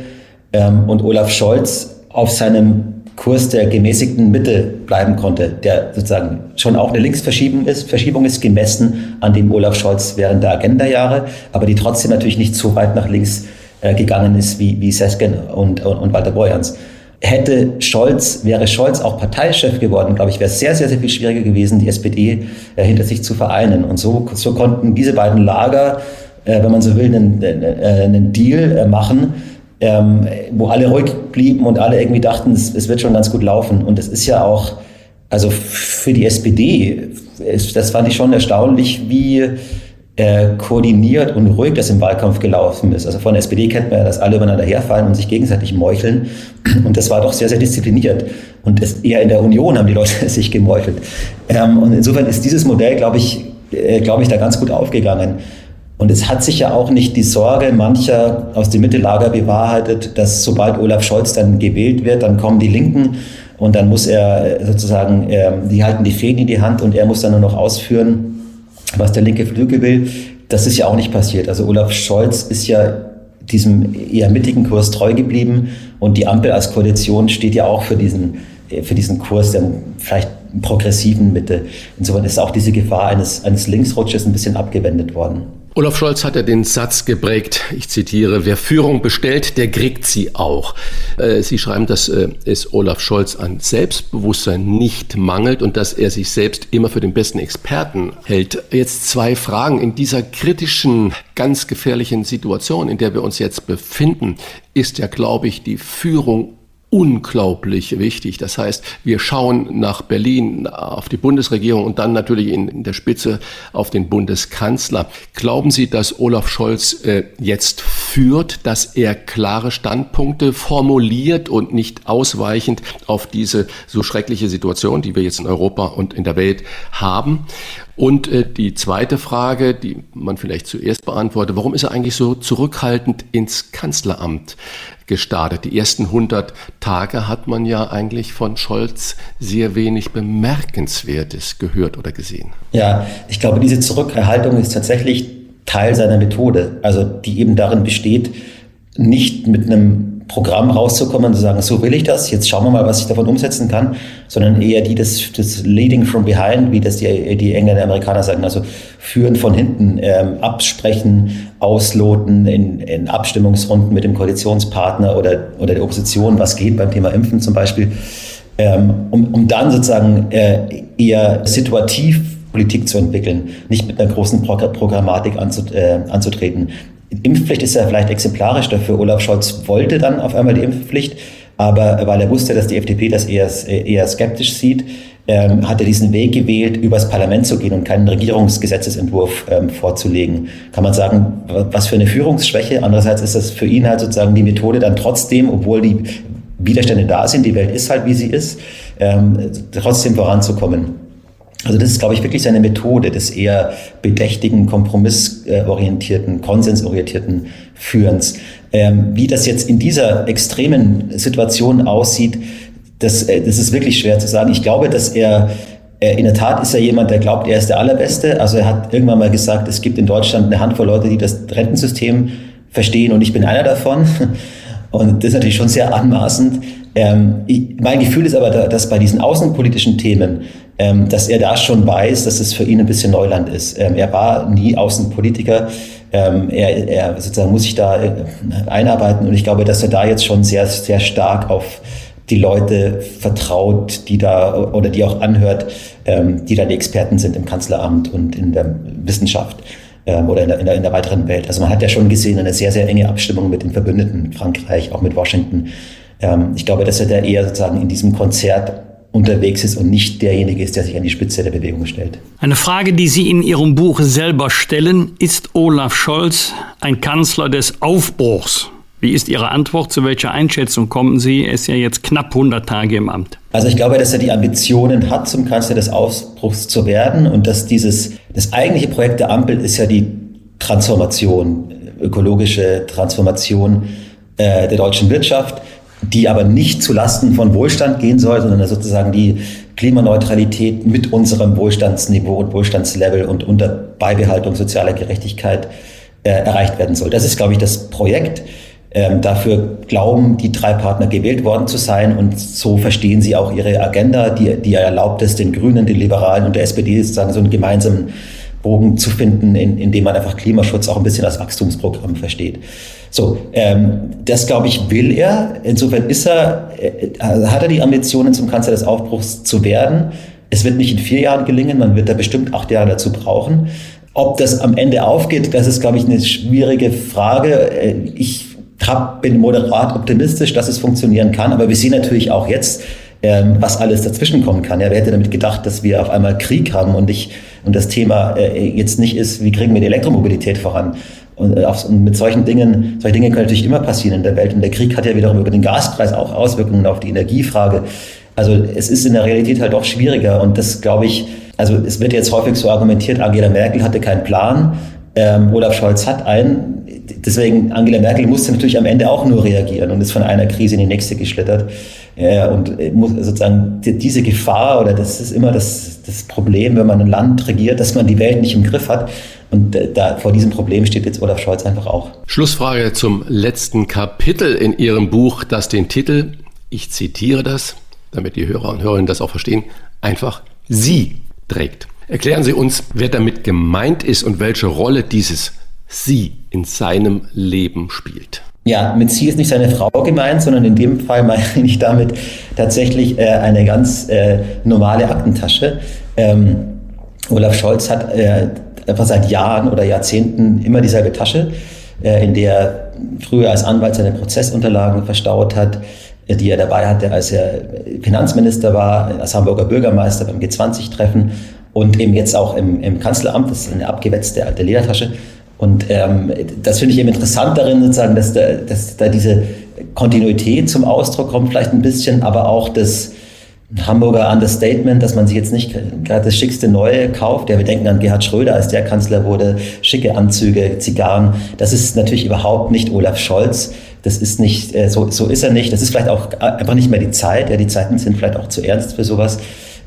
ähm, und Olaf Scholz auf seinem Kurs der gemäßigten Mitte bleiben konnte, der sozusagen schon auch eine Linksverschiebung ist, Verschiebung ist gemessen an dem Olaf Scholz während der Agenda-Jahre, aber die trotzdem natürlich nicht so weit nach links äh, gegangen ist wie, wie Sesken und, und, und Walter Borjans hätte Scholz, wäre Scholz auch Parteichef geworden, glaube ich, wäre es sehr, sehr, sehr viel schwieriger gewesen, die SPD äh, hinter sich zu vereinen. Und so, so konnten diese beiden Lager, äh, wenn man so will, einen, äh, einen Deal äh, machen, ähm, wo alle ruhig blieben und alle irgendwie dachten, es, es, wird schon ganz gut laufen. Und es ist ja auch, also für die SPD, das fand ich schon erstaunlich, wie äh, koordiniert und ruhig das im Wahlkampf gelaufen ist. Also von der SPD kennt man ja, dass alle übereinander herfallen und sich gegenseitig meucheln. Und das war doch sehr, sehr diszipliniert. Und es, eher in der Union haben die Leute sich gemeuchelt. Ähm, und insofern ist dieses Modell, glaube ich, äh, glaube ich, da ganz gut aufgegangen. Und es hat sich ja auch nicht die Sorge mancher aus dem Mittellager bewahrheitet, dass sobald Olaf Scholz dann gewählt wird, dann kommen die Linken und dann muss er sozusagen, äh, die halten die Fäden in die Hand und er muss dann nur noch ausführen, was der linke Flügel will. Das ist ja auch nicht passiert. Also Olaf Scholz ist ja diesem eher mittigen Kurs treu geblieben und die Ampel als Koalition steht ja auch für diesen, für diesen Kurs der vielleicht progressiven Mitte. Insofern ist auch diese Gefahr eines, eines Linksrutsches ein bisschen abgewendet worden. Olaf Scholz hat ja den Satz geprägt, ich zitiere, wer Führung bestellt, der kriegt sie auch. Äh, sie schreiben, dass äh, es Olaf Scholz an Selbstbewusstsein nicht mangelt und dass er sich selbst immer für den besten Experten hält. Jetzt zwei Fragen. In dieser kritischen, ganz gefährlichen Situation, in der wir uns jetzt befinden, ist ja, glaube ich, die Führung unglaublich wichtig. Das heißt, wir schauen nach Berlin, auf die Bundesregierung und dann natürlich in der Spitze auf den Bundeskanzler. Glauben Sie, dass Olaf Scholz äh, jetzt führt, dass er klare Standpunkte formuliert und nicht ausweichend auf diese so schreckliche Situation, die wir jetzt in Europa und in der Welt haben? Und äh, die zweite Frage, die man vielleicht zuerst beantwortet, warum ist er eigentlich so zurückhaltend ins Kanzleramt gestartet? Die ersten 100 Tage hat man ja eigentlich von Scholz sehr wenig Bemerkenswertes gehört oder gesehen. Ja, ich glaube, diese Zurückhaltung ist tatsächlich Teil seiner Methode, also die eben darin besteht, nicht mit einem Programm rauszukommen und zu sagen, so will ich das, jetzt schauen wir mal, was ich davon umsetzen kann, sondern eher die des, des Leading from behind, wie das die, die Engländer, Amerikaner sagen, also führen von hinten, ähm, absprechen, ausloten in, in Abstimmungsrunden mit dem Koalitionspartner oder, oder der Opposition, was geht beim Thema Impfen zum Beispiel, ähm, um, um dann sozusagen äh, eher situativ Politik zu entwickeln, nicht mit einer großen Programmatik äh, anzutreten. Impfpflicht ist ja vielleicht exemplarisch dafür. Olaf Scholz wollte dann auf einmal die Impfpflicht, aber weil er wusste, dass die FDP das eher, eher skeptisch sieht, ähm, hat er diesen Weg gewählt, übers Parlament zu gehen und keinen Regierungsgesetzesentwurf ähm, vorzulegen. Kann man sagen, was für eine Führungsschwäche. Andererseits ist das für ihn halt sozusagen die Methode dann trotzdem, obwohl die Widerstände da sind, die Welt ist halt, wie sie ist, ähm, trotzdem voranzukommen. Also das ist, glaube ich, wirklich seine Methode des eher bedächtigen, kompromissorientierten, konsensorientierten Führens. Ähm, wie das jetzt in dieser extremen Situation aussieht, das, äh, das ist wirklich schwer zu sagen. Ich glaube, dass er äh, in der Tat ist er jemand, der glaubt, er ist der Allerbeste. Also er hat irgendwann mal gesagt, es gibt in Deutschland eine Handvoll Leute, die das Rentensystem verstehen und ich bin einer davon. Und das ist natürlich schon sehr anmaßend. Ähm, ich, mein Gefühl ist aber, dass bei diesen außenpolitischen Themen ähm, dass er da schon weiß, dass es für ihn ein bisschen Neuland ist. Ähm, er war nie Außenpolitiker. Ähm, er, er sozusagen muss sich da äh, einarbeiten und ich glaube, dass er da jetzt schon sehr, sehr stark auf die Leute vertraut, die da oder die auch anhört, ähm, die da die Experten sind im Kanzleramt und in der Wissenschaft ähm, oder in der, in, der, in der weiteren Welt. Also man hat ja schon gesehen eine sehr, sehr enge Abstimmung mit den Verbündeten, Frankreich, auch mit Washington. Ähm, ich glaube, dass er da eher sozusagen in diesem Konzert unterwegs ist und nicht derjenige ist, der sich an die Spitze der Bewegung stellt. Eine Frage, die Sie in Ihrem Buch selber stellen, ist Olaf Scholz ein Kanzler des Aufbruchs? Wie ist Ihre Antwort? Zu welcher Einschätzung kommen Sie? Er ist ja jetzt knapp 100 Tage im Amt. Also ich glaube, dass er die Ambitionen hat, zum Kanzler des Aufbruchs zu werden und dass dieses, das eigentliche Projekt der Ampel ist ja die Transformation, ökologische Transformation äh, der deutschen Wirtschaft die aber nicht zu Lasten von Wohlstand gehen soll, sondern sozusagen die Klimaneutralität mit unserem Wohlstandsniveau und Wohlstandslevel und unter Beibehaltung sozialer Gerechtigkeit äh, erreicht werden soll. Das ist, glaube ich, das Projekt. Ähm, dafür glauben die drei Partner gewählt worden zu sein und so verstehen sie auch ihre Agenda, die, die erlaubt es, den Grünen, den Liberalen und der SPD sozusagen so einen gemeinsamen Bogen zu finden, in, in dem man einfach Klimaschutz auch ein bisschen als Wachstumsprogramm versteht. So, ähm, das glaube ich will er. Insofern ist er, äh, hat er die Ambitionen zum Kanzler des Aufbruchs zu werden. Es wird nicht in vier Jahren gelingen, man wird da bestimmt acht Jahre dazu brauchen. Ob das am Ende aufgeht, das ist, glaube ich, eine schwierige Frage. Äh, ich hab, bin moderat optimistisch, dass es funktionieren kann, aber wir sehen natürlich auch jetzt, ähm, was alles dazwischen kommen kann. Ja, wer hätte damit gedacht, dass wir auf einmal Krieg haben und, ich, und das Thema äh, jetzt nicht ist, wie kriegen wir die Elektromobilität voran, und, äh, und mit solchen Dingen, solche Dinge können natürlich immer passieren in der Welt. Und der Krieg hat ja wiederum über den Gaspreis auch Auswirkungen auf die Energiefrage. Also es ist in der Realität halt doch schwieriger. Und das glaube ich, also es wird jetzt häufig so argumentiert, Angela Merkel hatte keinen Plan. Ähm, Olaf Scholz hat einen. Deswegen, Angela Merkel musste natürlich am Ende auch nur reagieren und ist von einer Krise in die nächste geschlittert. Äh, und muss sozusagen diese Gefahr oder das ist immer das, das Problem, wenn man ein Land regiert, dass man die Welt nicht im Griff hat. Und da, vor diesem Problem steht jetzt Olaf Scholz einfach auch. Schlussfrage zum letzten Kapitel in Ihrem Buch, das den Titel, ich zitiere das, damit die Hörer und Hörerinnen das auch verstehen, einfach Sie trägt. Erklären Sie uns, wer damit gemeint ist und welche Rolle dieses Sie in seinem Leben spielt. Ja, mit sie ist nicht seine Frau gemeint, sondern in dem Fall meine ich damit tatsächlich äh, eine ganz äh, normale Aktentasche. Ähm, Olaf Scholz hat äh, einfach seit Jahren oder Jahrzehnten immer dieselbe Tasche, äh, in der er früher als Anwalt seine Prozessunterlagen verstaut hat, äh, die er dabei hatte, als er Finanzminister war, als Hamburger Bürgermeister beim G20-Treffen und eben jetzt auch im, im Kanzleramt. Das ist eine abgewetzte alte Ledertasche. Und ähm, das finde ich eben interessant darin, sozusagen, dass da, dass da diese Kontinuität zum Ausdruck kommt, vielleicht ein bisschen, aber auch das Hamburger Understatement, dass man sich jetzt nicht gerade das schickste Neue kauft. Ja, wir denken an Gerhard Schröder, als der Kanzler wurde, schicke Anzüge, Zigarren. Das ist natürlich überhaupt nicht Olaf Scholz. Das ist nicht, äh, so, so ist er nicht. Das ist vielleicht auch einfach nicht mehr die Zeit. Ja, die Zeiten sind vielleicht auch zu ernst für sowas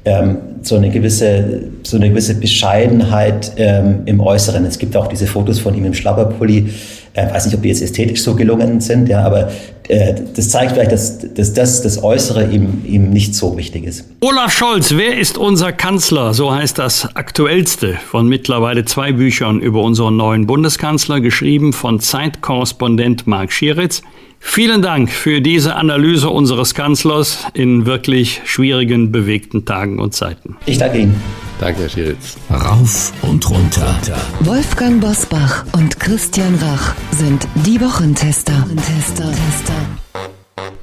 ähm, so eine gewisse, so eine gewisse Bescheidenheit ähm, im Äußeren. Es gibt auch diese Fotos von ihm im Schlabberpulli. Ich äh, weiß nicht, ob die jetzt ästhetisch so gelungen sind, ja, aber äh, das zeigt vielleicht, dass, dass das, das Äußere ihm, ihm nicht so wichtig ist. Olaf Scholz, wer ist unser Kanzler? So heißt das aktuellste von mittlerweile zwei Büchern über unseren neuen Bundeskanzler, geschrieben von Zeitkorrespondent Marc Schieritz. Vielen Dank für diese Analyse unseres Kanzlers in wirklich schwierigen, bewegten Tagen und Zeiten. Ich danke Ihnen. Danke, Herr Schieritz. Rauf und runter. Wolfgang Bosbach und Christian Rach sind die Wochentester. Tester.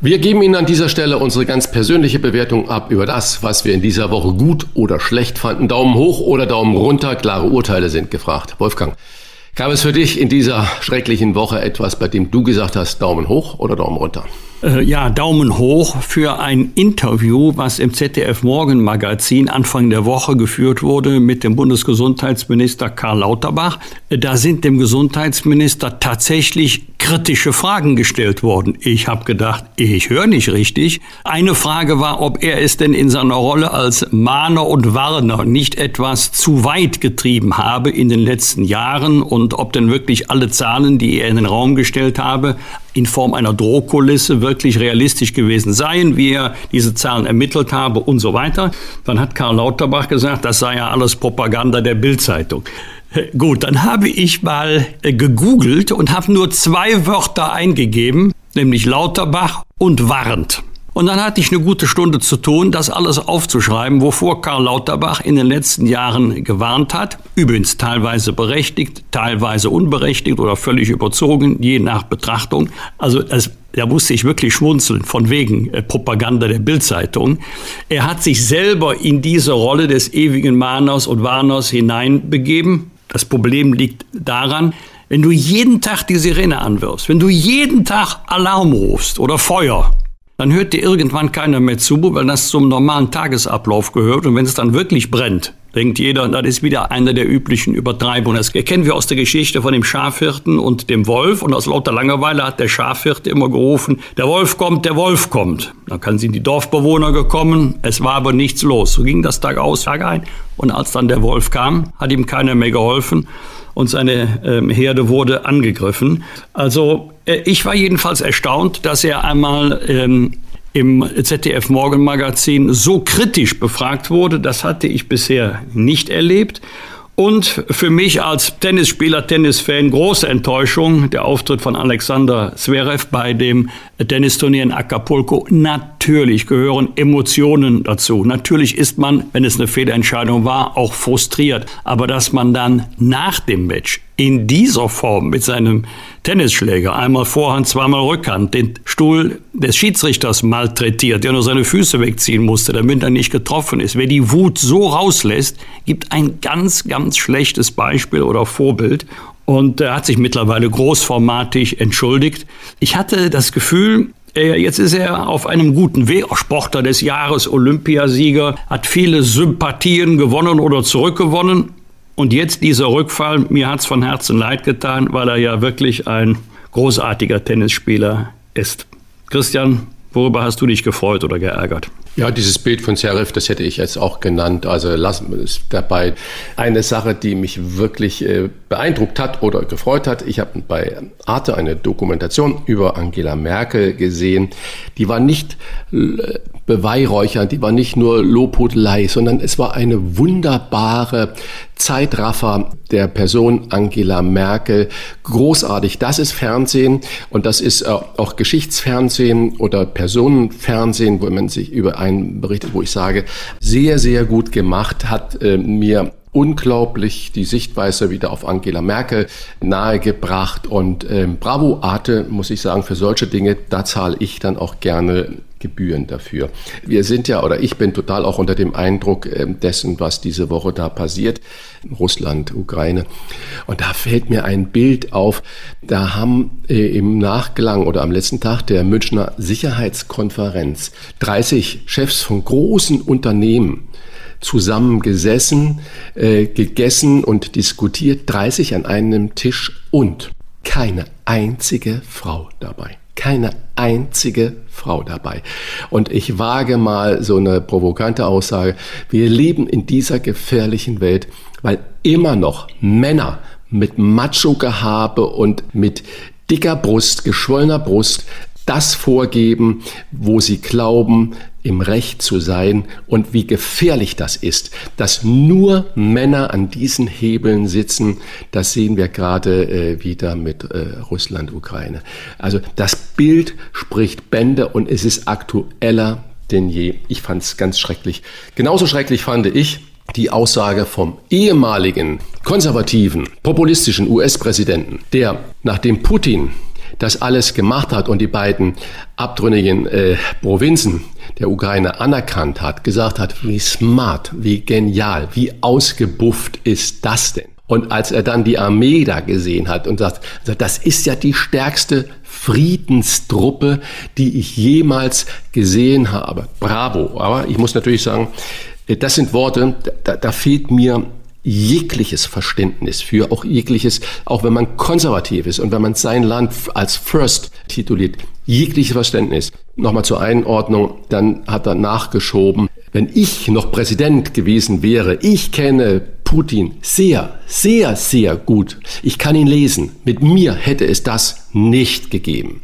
Wir geben Ihnen an dieser Stelle unsere ganz persönliche Bewertung ab über das, was wir in dieser Woche gut oder schlecht fanden. Daumen hoch oder Daumen runter, klare Urteile sind gefragt. Wolfgang, Gab es für dich in dieser schrecklichen Woche etwas, bei dem du gesagt hast, Daumen hoch oder Daumen runter? Äh, ja, Daumen hoch für ein Interview, was im ZDF Morgenmagazin Anfang der Woche geführt wurde mit dem Bundesgesundheitsminister Karl Lauterbach. Äh, da sind dem Gesundheitsminister tatsächlich kritische Fragen gestellt worden. Ich habe gedacht, ich höre nicht richtig. Eine Frage war, ob er es denn in seiner Rolle als Mahner und Warner nicht etwas zu weit getrieben habe in den letzten Jahren und ob denn wirklich alle Zahlen, die er in den Raum gestellt habe, in Form einer Drohkulisse wirklich realistisch gewesen seien, wie er diese Zahlen ermittelt habe und so weiter. Dann hat Karl Lauterbach gesagt, das sei ja alles Propaganda der Bildzeitung. Gut, dann habe ich mal äh, gegoogelt und habe nur zwei Wörter eingegeben, nämlich Lauterbach und warnt. Und dann hatte ich eine gute Stunde zu tun, das alles aufzuschreiben, wovor Karl Lauterbach in den letzten Jahren gewarnt hat. Übrigens teilweise berechtigt, teilweise unberechtigt oder völlig überzogen, je nach Betrachtung. Also das da musste ich wirklich schmunzeln, von wegen äh, Propaganda der Bildzeitung. Er hat sich selber in diese Rolle des ewigen Mahners und Warners hineinbegeben. Das Problem liegt daran, wenn du jeden Tag die Sirene anwirfst, wenn du jeden Tag Alarm rufst oder Feuer, dann hört dir irgendwann keiner mehr zu, weil das zum normalen Tagesablauf gehört. Und wenn es dann wirklich brennt, denkt jeder, das ist wieder eine der üblichen Übertreibungen. Das kennen wir aus der Geschichte von dem Schafhirten und dem Wolf. Und aus lauter Langeweile hat der Schafhirte immer gerufen, der Wolf kommt, der Wolf kommt. Dann kann sind die Dorfbewohner gekommen, es war aber nichts los. So ging das Tag aus, Tag ein. Und als dann der Wolf kam, hat ihm keiner mehr geholfen und seine ähm, Herde wurde angegriffen. Also äh, ich war jedenfalls erstaunt, dass er einmal ähm, im ZDF Morgenmagazin so kritisch befragt wurde. Das hatte ich bisher nicht erlebt. Und für mich als Tennisspieler, Tennisfan, große Enttäuschung der Auftritt von Alexander Zverev bei dem Tennisturnier in Acapulco. Natürlich gehören Emotionen dazu. Natürlich ist man, wenn es eine Fehlentscheidung war, auch frustriert. Aber dass man dann nach dem Match in dieser Form mit seinem Tennisschläger, einmal Vorhand, zweimal Rückhand, den Stuhl des Schiedsrichters malträtiert, der nur seine Füße wegziehen musste, damit er nicht getroffen ist. Wer die Wut so rauslässt, gibt ein ganz, ganz schlechtes Beispiel oder Vorbild. Und er hat sich mittlerweile großformatig entschuldigt. Ich hatte das Gefühl, Jetzt ist er auf einem guten Weg, Sportler des Jahres, Olympiasieger, hat viele Sympathien gewonnen oder zurückgewonnen. Und jetzt dieser Rückfall, mir hat es von Herzen leid getan, weil er ja wirklich ein großartiger Tennisspieler ist. Christian, worüber hast du dich gefreut oder geärgert? Ja, dieses Bild von Serif, das hätte ich jetzt auch genannt. Also lassen wir es dabei. Eine Sache, die mich wirklich äh, beeindruckt hat oder gefreut hat. Ich habe bei Arte eine Dokumentation über Angela Merkel gesehen. Die war nicht äh, beweihräuchernd, die war nicht nur Lobhudelei, sondern es war eine wunderbare Zeitraffer der Person Angela Merkel. Großartig. Das ist Fernsehen und das ist auch Geschichtsfernsehen oder Personenfernsehen, wo man sich über einen berichtet, wo ich sage, sehr, sehr gut gemacht, hat äh, mir unglaublich die Sichtweise wieder auf Angela Merkel nahegebracht. Und ähm, bravo Arte, muss ich sagen, für solche Dinge, da zahle ich dann auch gerne Gebühren dafür. Wir sind ja, oder ich bin total auch unter dem Eindruck ähm, dessen, was diese Woche da passiert. Russland, Ukraine. Und da fällt mir ein Bild auf. Da haben äh, im Nachklang oder am letzten Tag der Münchner Sicherheitskonferenz 30 Chefs von großen Unternehmen zusammen gesessen, äh, gegessen und diskutiert, 30 an einem Tisch und keine einzige Frau dabei. Keine einzige Frau dabei. Und ich wage mal so eine provokante Aussage. Wir leben in dieser gefährlichen Welt, weil immer noch Männer mit Macho-Gehabe und mit dicker Brust, geschwollener Brust das vorgeben, wo sie glauben, im Recht zu sein und wie gefährlich das ist, dass nur Männer an diesen Hebeln sitzen, das sehen wir gerade äh, wieder mit äh, Russland, Ukraine. Also das Bild spricht Bände und es ist aktueller denn je. Ich fand es ganz schrecklich. Genauso schrecklich fand ich, die Aussage vom ehemaligen konservativen, populistischen US-Präsidenten, der nachdem Putin das alles gemacht hat und die beiden abtrünnigen äh, Provinzen der Ukraine anerkannt hat, gesagt hat, wie smart, wie genial, wie ausgebufft ist das denn? Und als er dann die Armee da gesehen hat und sagt, das ist ja die stärkste Friedenstruppe, die ich jemals gesehen habe. Bravo. Aber ich muss natürlich sagen, äh, das sind Worte, da, da fehlt mir jegliches Verständnis für, auch jegliches, auch wenn man konservativ ist und wenn man sein Land als First tituliert, jegliches Verständnis. Nochmal zur Einordnung, dann hat er nachgeschoben, wenn ich noch Präsident gewesen wäre, ich kenne Putin sehr, sehr, sehr gut. Ich kann ihn lesen. Mit mir hätte es das nicht gegeben.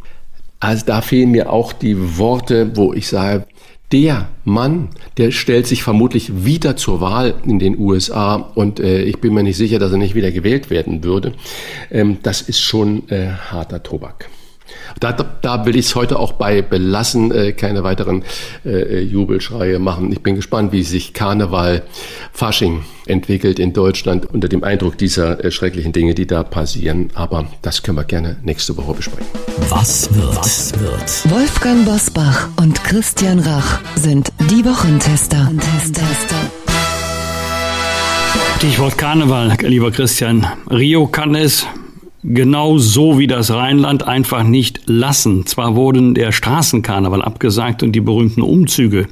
Also da fehlen mir auch die Worte, wo ich sage, der Mann, der stellt sich vermutlich wieder zur Wahl in den USA und äh, ich bin mir nicht sicher, dass er nicht wieder gewählt werden würde. Ähm, das ist schon äh, harter Tobak. Da, da will ich es heute auch bei belassen, äh, keine weiteren äh, Jubelschreie machen. Ich bin gespannt, wie sich Karneval, Fasching entwickelt in Deutschland unter dem Eindruck dieser äh, schrecklichen Dinge, die da passieren. Aber das können wir gerne nächste Woche besprechen. Was wird? Was wird? Wolfgang Bosbach und Christian Rach sind die Wochentester. Stichwort Karneval, lieber Christian. Rio kann es genau so wie das Rheinland einfach nicht lassen. Zwar wurden der Straßenkarneval abgesagt und die berühmten Umzüge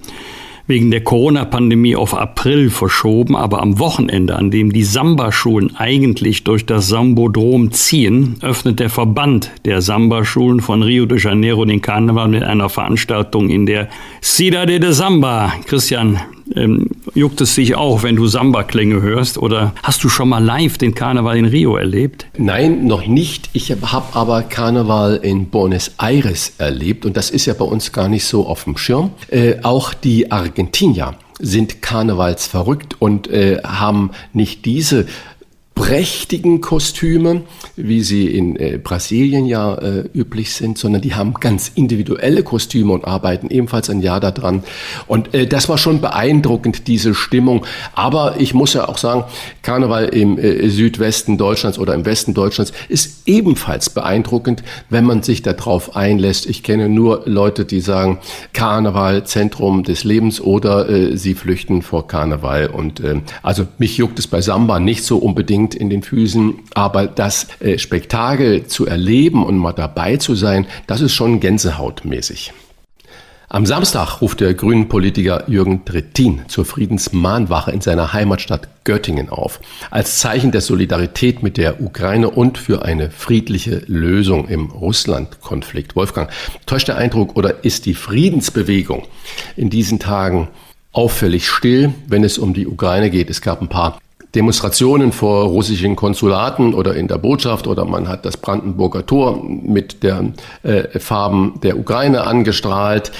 wegen der Corona-Pandemie auf April verschoben, aber am Wochenende, an dem die Samba-Schulen eigentlich durch das Sambodrom ziehen, öffnet der Verband der Samba-Schulen von Rio de Janeiro den Karneval mit einer Veranstaltung in der Cidade de Samba. Christian, ähm, juckt es sich auch, wenn du Samba-Klänge hörst? Oder hast du schon mal live den Karneval in Rio erlebt? Nein, noch nicht. Ich habe aber Karneval in Buenos Aires erlebt und das ist ja bei uns gar nicht so auf dem Schirm. Äh, auch die Argentinier sind karnevalsverrückt und äh, haben nicht diese prächtigen Kostüme, wie sie in äh, Brasilien ja äh, üblich sind, sondern die haben ganz individuelle Kostüme und arbeiten ebenfalls ein Jahr daran. Und äh, das war schon beeindruckend, diese Stimmung. Aber ich muss ja auch sagen, Karneval im äh, Südwesten Deutschlands oder im Westen Deutschlands ist ebenfalls beeindruckend, wenn man sich darauf einlässt. Ich kenne nur Leute, die sagen, Karneval, Zentrum des Lebens oder äh, sie flüchten vor Karneval. Und äh, also mich juckt es bei Samba nicht so unbedingt Wind in den Füßen. Aber das äh, Spektakel zu erleben und mal dabei zu sein, das ist schon gänsehautmäßig. Am Samstag ruft der grünen Politiker Jürgen Trittin zur Friedensmahnwache in seiner Heimatstadt Göttingen auf. Als Zeichen der Solidarität mit der Ukraine und für eine friedliche Lösung im Russland-Konflikt. Wolfgang, täuscht der Eindruck oder ist die Friedensbewegung in diesen Tagen auffällig still, wenn es um die Ukraine geht? Es gab ein paar Demonstrationen vor russischen Konsulaten oder in der Botschaft oder man hat das Brandenburger Tor mit den äh, Farben der Ukraine angestrahlt.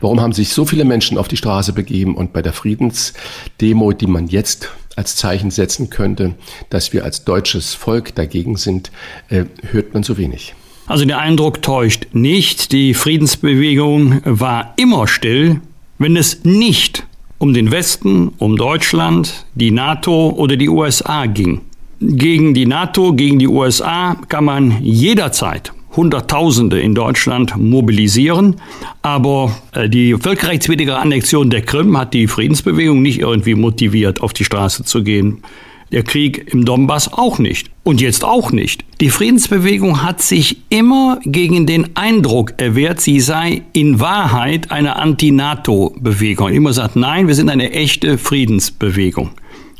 Warum haben sich so viele Menschen auf die Straße begeben und bei der Friedensdemo, die man jetzt als Zeichen setzen könnte, dass wir als deutsches Volk dagegen sind, äh, hört man so wenig? Also der Eindruck täuscht nicht. Die Friedensbewegung war immer still, wenn es nicht um den Westen, um Deutschland, die NATO oder die USA ging. Gegen die NATO, gegen die USA kann man jederzeit Hunderttausende in Deutschland mobilisieren. Aber äh, die völkerrechtswidrige Annexion der Krim hat die Friedensbewegung nicht irgendwie motiviert, auf die Straße zu gehen. Der Krieg im Donbass auch nicht. Und jetzt auch nicht. Die Friedensbewegung hat sich immer gegen den Eindruck erwehrt, sie sei in Wahrheit eine Anti-NATO-Bewegung. Immer sagt, nein, wir sind eine echte Friedensbewegung.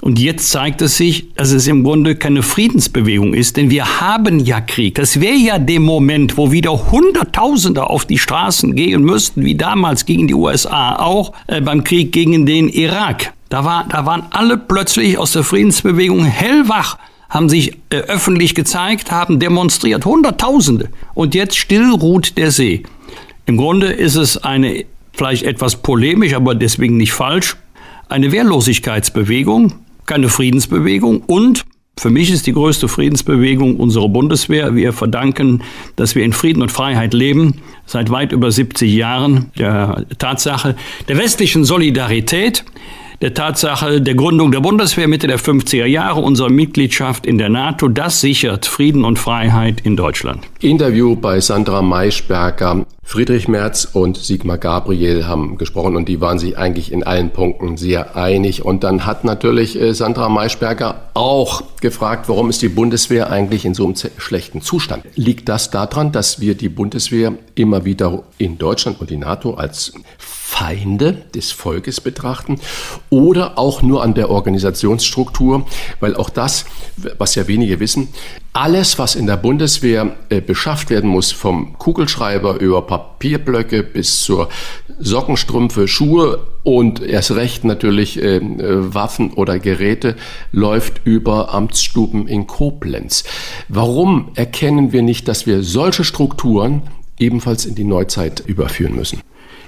Und jetzt zeigt es sich, dass es im Grunde keine Friedensbewegung ist, denn wir haben ja Krieg. Das wäre ja der Moment, wo wieder Hunderttausende auf die Straßen gehen müssten, wie damals gegen die USA, auch äh, beim Krieg gegen den Irak. Da, war, da waren alle plötzlich aus der Friedensbewegung hellwach, haben sich äh, öffentlich gezeigt, haben demonstriert, Hunderttausende. Und jetzt still ruht der See. Im Grunde ist es eine, vielleicht etwas polemisch, aber deswegen nicht falsch, eine Wehrlosigkeitsbewegung, keine Friedensbewegung und für mich ist die größte Friedensbewegung unsere Bundeswehr. Wir verdanken, dass wir in Frieden und Freiheit leben, seit weit über 70 Jahren der Tatsache der westlichen Solidarität, der Tatsache der Gründung der Bundeswehr Mitte der 50er Jahre, unserer Mitgliedschaft in der NATO, das sichert Frieden und Freiheit in Deutschland. Interview bei Sandra Maischberger. Friedrich Merz und Sigmar Gabriel haben gesprochen und die waren sich eigentlich in allen Punkten sehr einig. Und dann hat natürlich äh, Sandra Maischberger auch gefragt, warum ist die Bundeswehr eigentlich in so einem schlechten Zustand? Liegt das daran, dass wir die Bundeswehr immer wieder in Deutschland und die NATO als Feinde des Volkes betrachten oder auch nur an der Organisationsstruktur, weil auch das, was ja wenige wissen, alles, was in der Bundeswehr äh, beschafft werden muss, vom Kugelschreiber über Papierblöcke bis zur Sockenstrümpfe, Schuhe und erst recht natürlich äh, äh, Waffen oder Geräte, läuft über Amtsstuben in Koblenz. Warum erkennen wir nicht, dass wir solche Strukturen ebenfalls in die Neuzeit überführen müssen?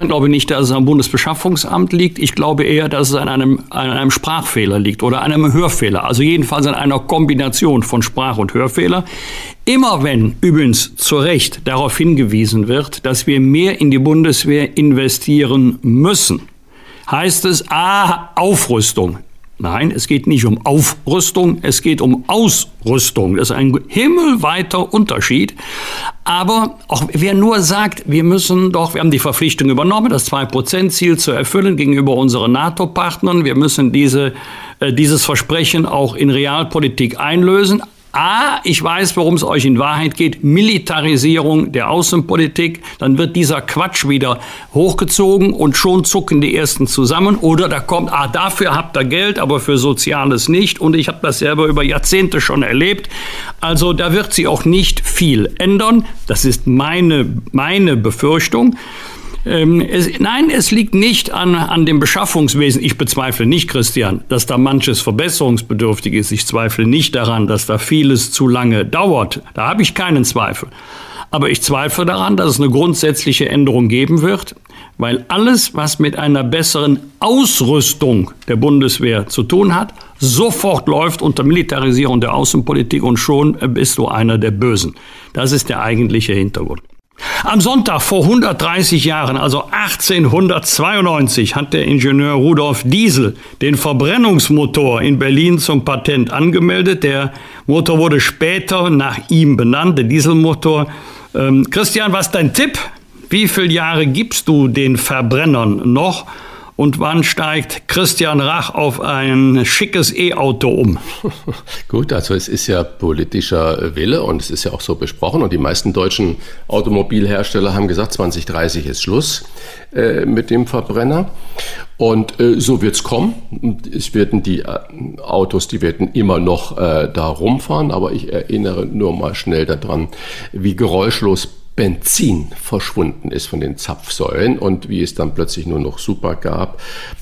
Ich glaube nicht, dass es am Bundesbeschaffungsamt liegt. Ich glaube eher, dass es an einem, an einem Sprachfehler liegt oder einem Hörfehler. Also jedenfalls an einer Kombination von Sprach- und Hörfehler. Immer wenn übrigens zu Recht darauf hingewiesen wird, dass wir mehr in die Bundeswehr investieren müssen, heißt es A, Aufrüstung. Nein, es geht nicht um Aufrüstung, es geht um Ausrüstung. Das ist ein himmelweiter Unterschied. Aber auch wer nur sagt, wir müssen doch, wir haben die Verpflichtung übernommen, das 2-Prozent-Ziel zu erfüllen gegenüber unseren NATO-Partnern, wir müssen diese, äh, dieses Versprechen auch in Realpolitik einlösen. A, ich weiß, worum es euch in Wahrheit geht, Militarisierung der Außenpolitik, dann wird dieser Quatsch wieder hochgezogen und schon zucken die Ersten zusammen. Oder da kommt, ah, dafür habt ihr Geld, aber für Soziales nicht. Und ich habe das selber über Jahrzehnte schon erlebt. Also da wird sie auch nicht viel ändern. Das ist meine, meine Befürchtung. Ähm, es, nein, es liegt nicht an, an dem Beschaffungswesen. Ich bezweifle nicht, Christian, dass da manches verbesserungsbedürftig ist. Ich zweifle nicht daran, dass da vieles zu lange dauert. Da habe ich keinen Zweifel. Aber ich zweifle daran, dass es eine grundsätzliche Änderung geben wird, weil alles, was mit einer besseren Ausrüstung der Bundeswehr zu tun hat, sofort läuft unter Militarisierung der Außenpolitik und schon bist du einer der Bösen. Das ist der eigentliche Hintergrund. Am Sonntag vor 130 Jahren, also 1892, hat der Ingenieur Rudolf Diesel den Verbrennungsmotor in Berlin zum Patent angemeldet. Der Motor wurde später nach ihm benannt, der Dieselmotor. Ähm, Christian, was ist dein Tipp? Wie viele Jahre gibst du den Verbrennern noch? Und wann steigt Christian Rach auf ein schickes E-Auto um? Gut, also es ist ja politischer Wille und es ist ja auch so besprochen. Und die meisten deutschen Automobilhersteller haben gesagt, 2030 ist Schluss äh, mit dem Verbrenner. Und äh, so wird es kommen. Es werden die äh, Autos, die werden immer noch äh, da rumfahren, aber ich erinnere nur mal schnell daran, wie geräuschlos Benzin verschwunden ist von den Zapfsäulen. Und wie es dann plötzlich nur noch Super gab,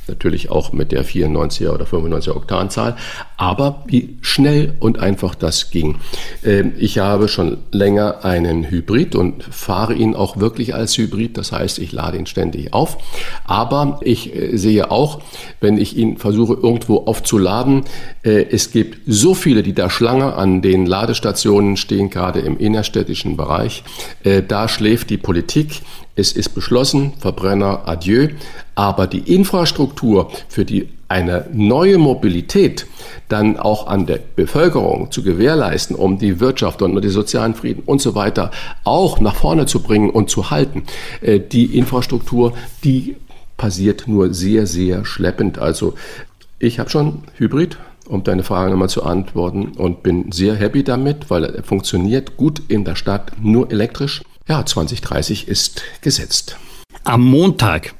natürlich auch mit der 94er oder 95er Oktanzahl, aber wie schnell und einfach das ging. Ähm, ich habe schon länger einen Hybrid und fahre ihn auch wirklich als Hybrid, das heißt, ich lade ihn ständig auf, aber ich äh, sehe auch, wenn ich ihn versuche irgendwo aufzuladen, äh, es gibt so viele, die da Schlange an den Ladestationen stehen, gerade im innerstädtischen Bereich, äh, da schläft die Politik. Es ist beschlossen, Verbrenner adieu. Aber die Infrastruktur für die eine neue Mobilität dann auch an der Bevölkerung zu gewährleisten, um die Wirtschaft und den sozialen Frieden und so weiter auch nach vorne zu bringen und zu halten. Äh, die Infrastruktur, die passiert nur sehr, sehr schleppend. Also ich habe schon Hybrid, um deine Frage nochmal zu antworten und bin sehr happy damit, weil er funktioniert gut in der Stadt nur elektrisch. Ja, 2030 ist gesetzt. Am Montag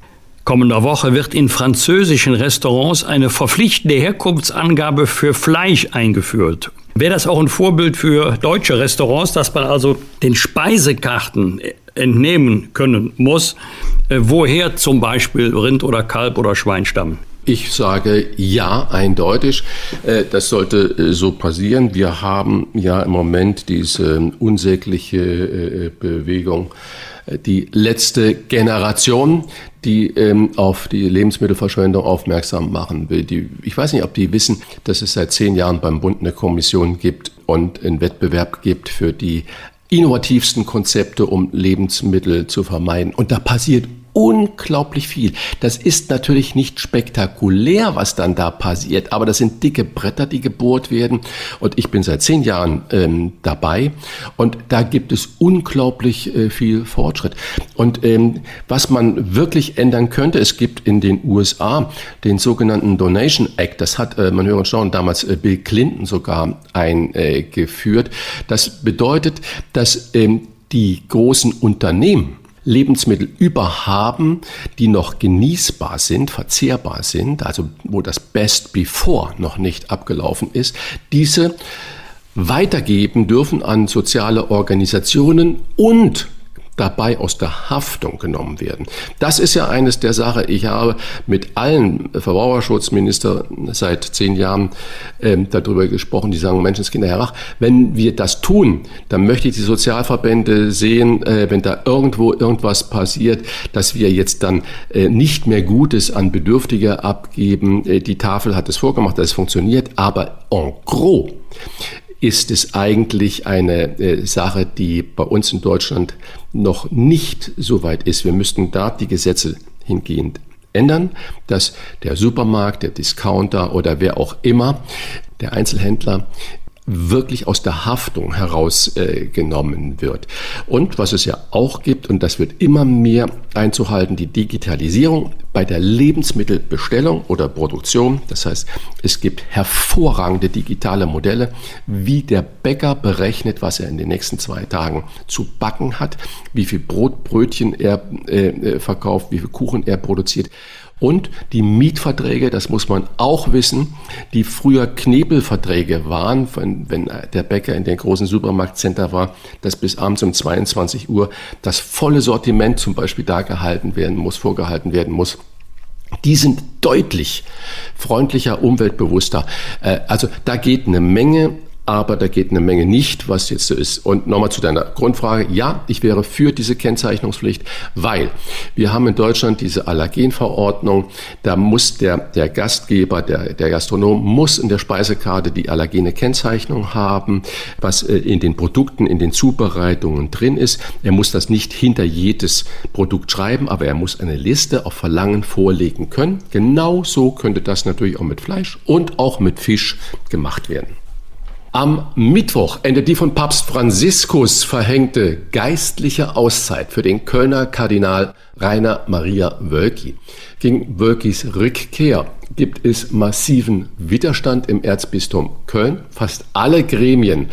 kommender Woche wird in französischen Restaurants eine verpflichtende Herkunftsangabe für Fleisch eingeführt. Wäre das auch ein Vorbild für deutsche Restaurants, dass man also den Speisekarten entnehmen können muss, äh, woher zum Beispiel Rind oder Kalb oder Schwein stammen? Ich sage ja, eindeutig. Äh, das sollte äh, so passieren. Wir haben ja im Moment diese unsägliche äh, Bewegung, die letzte Generation, die ähm, auf die Lebensmittelverschwendung aufmerksam machen will. Ich weiß nicht, ob die wissen, dass es seit zehn Jahren beim Bund eine Kommission gibt und einen Wettbewerb gibt für die innovativsten Konzepte, um Lebensmittel zu vermeiden. Und da passiert unglaublich viel. Das ist natürlich nicht spektakulär, was dann da passiert, aber das sind dicke Bretter, die gebohrt werden. Und ich bin seit zehn Jahren ähm, dabei und da gibt es unglaublich äh, viel Fortschritt. Und ähm, was man wirklich ändern könnte, es gibt in den USA den sogenannten Donation Act, das hat, äh, man hören und schauen, damals äh, Bill Clinton sogar eingeführt. das bedeutet, dass ähm, die großen Unternehmen Lebensmittel überhaben, die noch genießbar sind, verzehrbar sind, also wo das Best Before noch nicht abgelaufen ist, diese weitergeben dürfen an soziale Organisationen und dabei aus der Haftung genommen werden. Das ist ja eines der Sachen. Ich habe mit allen Verbraucherschutzministern seit zehn Jahren ähm, darüber gesprochen, die sagen, Menschenskinder, Herr Rach, wenn wir das tun, dann möchte ich die Sozialverbände sehen, äh, wenn da irgendwo irgendwas passiert, dass wir jetzt dann äh, nicht mehr Gutes an Bedürftige abgeben. Äh, die Tafel hat es vorgemacht, dass es funktioniert, aber en gros ist es eigentlich eine äh, Sache, die bei uns in Deutschland noch nicht so weit ist. Wir müssten da die Gesetze hingehend ändern, dass der Supermarkt, der Discounter oder wer auch immer, der Einzelhändler wirklich aus der Haftung herausgenommen äh, wird. Und was es ja auch gibt, und das wird immer mehr einzuhalten, die Digitalisierung bei der Lebensmittelbestellung oder Produktion. Das heißt, es gibt hervorragende digitale Modelle, wie der Bäcker berechnet, was er in den nächsten zwei Tagen zu backen hat, wie viel Brotbrötchen er äh, äh verkauft, wie viel Kuchen er produziert. Und die Mietverträge, das muss man auch wissen, die früher Knebelverträge waren, wenn der Bäcker in den großen Supermarktcenter war, dass bis abends um 22 Uhr das volle Sortiment zum Beispiel da gehalten werden muss, vorgehalten werden muss. Die sind deutlich freundlicher, umweltbewusster. Äh, also da geht eine Menge aber da geht eine Menge nicht, was jetzt so ist. Und nochmal zu deiner Grundfrage. Ja, ich wäre für diese Kennzeichnungspflicht, weil wir haben in Deutschland diese Allergenverordnung. Da muss der, der Gastgeber, der, der Gastronom muss in der Speisekarte die allergene Kennzeichnung haben, was äh, in den Produkten, in den Zubereitungen drin ist. Er muss das nicht hinter jedes Produkt schreiben, aber er muss eine Liste auf Verlangen vorlegen können. Genau so könnte das natürlich auch mit Fleisch und auch mit Fisch gemacht werden. Am Mittwoch endet die von Papst Franziskus verhängte geistliche Auszeit für den Kölner Kardinal Rainer Maria Wölki. Gegen Wölkis Rückkehr gibt es massiven Widerstand im Erzbistum Köln. Fast alle Gremien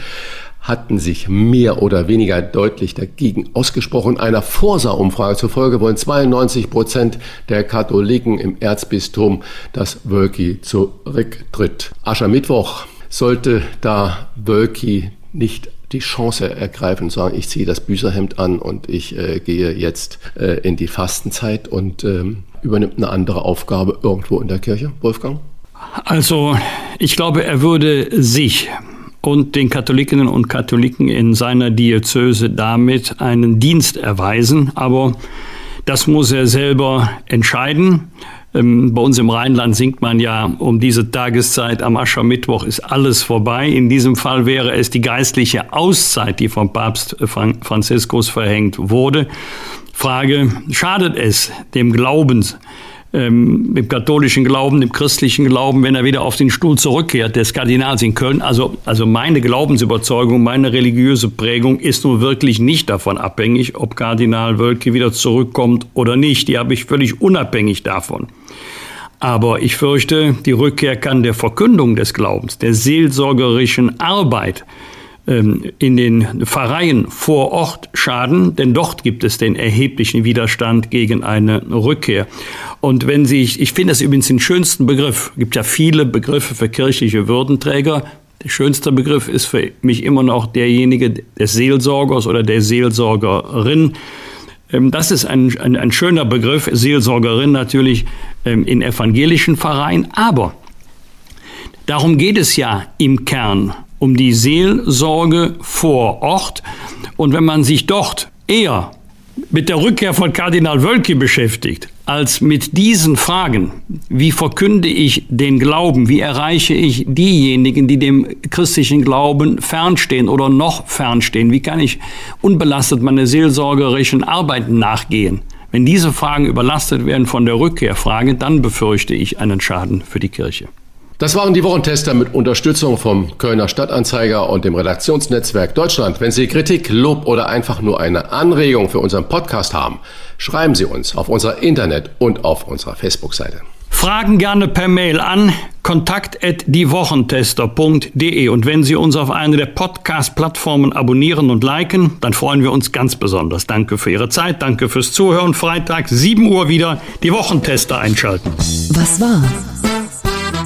hatten sich mehr oder weniger deutlich dagegen ausgesprochen. Einer Forsa-Umfrage zufolge wollen 92 Prozent der Katholiken im Erzbistum, dass Wölki zurücktritt. Aschermittwoch sollte da Wölki nicht die Chance ergreifen und sagen, ich ziehe das Büßerhemd an und ich äh, gehe jetzt äh, in die Fastenzeit und ähm, übernimmt eine andere Aufgabe irgendwo in der Kirche, Wolfgang? Also ich glaube, er würde sich und den Katholikinnen und Katholiken in seiner Diözese damit einen Dienst erweisen, aber das muss er selber entscheiden. Ähm, bei uns im Rheinland singt man ja um diese Tageszeit am Aschermittwoch ist alles vorbei. In diesem Fall wäre es die geistliche Auszeit, die vom Papst Franziskus verhängt wurde. Frage, schadet es dem Glauben, ähm, dem katholischen Glauben, dem christlichen Glauben, wenn er wieder auf den Stuhl zurückkehrt des Kardinals in Köln? Also, also meine Glaubensüberzeugung, meine religiöse Prägung ist nun wirklich nicht davon abhängig, ob Kardinal Wölke wieder zurückkommt oder nicht. Die habe ich völlig unabhängig davon. Aber ich fürchte, die Rückkehr kann der Verkündung des Glaubens, der seelsorgerischen Arbeit ähm, in den Pfarreien vor Ort schaden, denn dort gibt es den erheblichen Widerstand gegen eine Rückkehr. Und wenn Sie, ich finde das übrigens den schönsten Begriff, gibt ja viele Begriffe für kirchliche Würdenträger, der schönste Begriff ist für mich immer noch derjenige des Seelsorgers oder der Seelsorgerin. Ähm, das ist ein, ein, ein schöner Begriff, Seelsorgerin natürlich ähm, in evangelischen Vereinen, aber darum geht es ja im Kern, um die Seelsorge vor Ort. Und wenn man sich dort eher mit der Rückkehr von Kardinal Wölke beschäftigt, als mit diesen Fragen, wie verkünde ich den Glauben, wie erreiche ich diejenigen, die dem christlichen Glauben fernstehen oder noch fernstehen, wie kann ich unbelastet meine seelsorgerischen Arbeiten nachgehen. Wenn diese Fragen überlastet werden von der Rückkehrfrage, dann befürchte ich einen Schaden für die Kirche. Das waren die Wochentester mit Unterstützung vom Kölner Stadtanzeiger und dem Redaktionsnetzwerk Deutschland. Wenn Sie Kritik, Lob oder einfach nur eine Anregung für unseren Podcast haben, schreiben Sie uns auf unserer Internet- und auf unserer Facebook-Seite. Fragen gerne per Mail an kontakt@diewochentester.de und wenn Sie uns auf einer der Podcast-Plattformen abonnieren und liken, dann freuen wir uns ganz besonders. Danke für Ihre Zeit, danke fürs Zuhören. Freitag 7 Uhr wieder die Wochentester einschalten. Was war?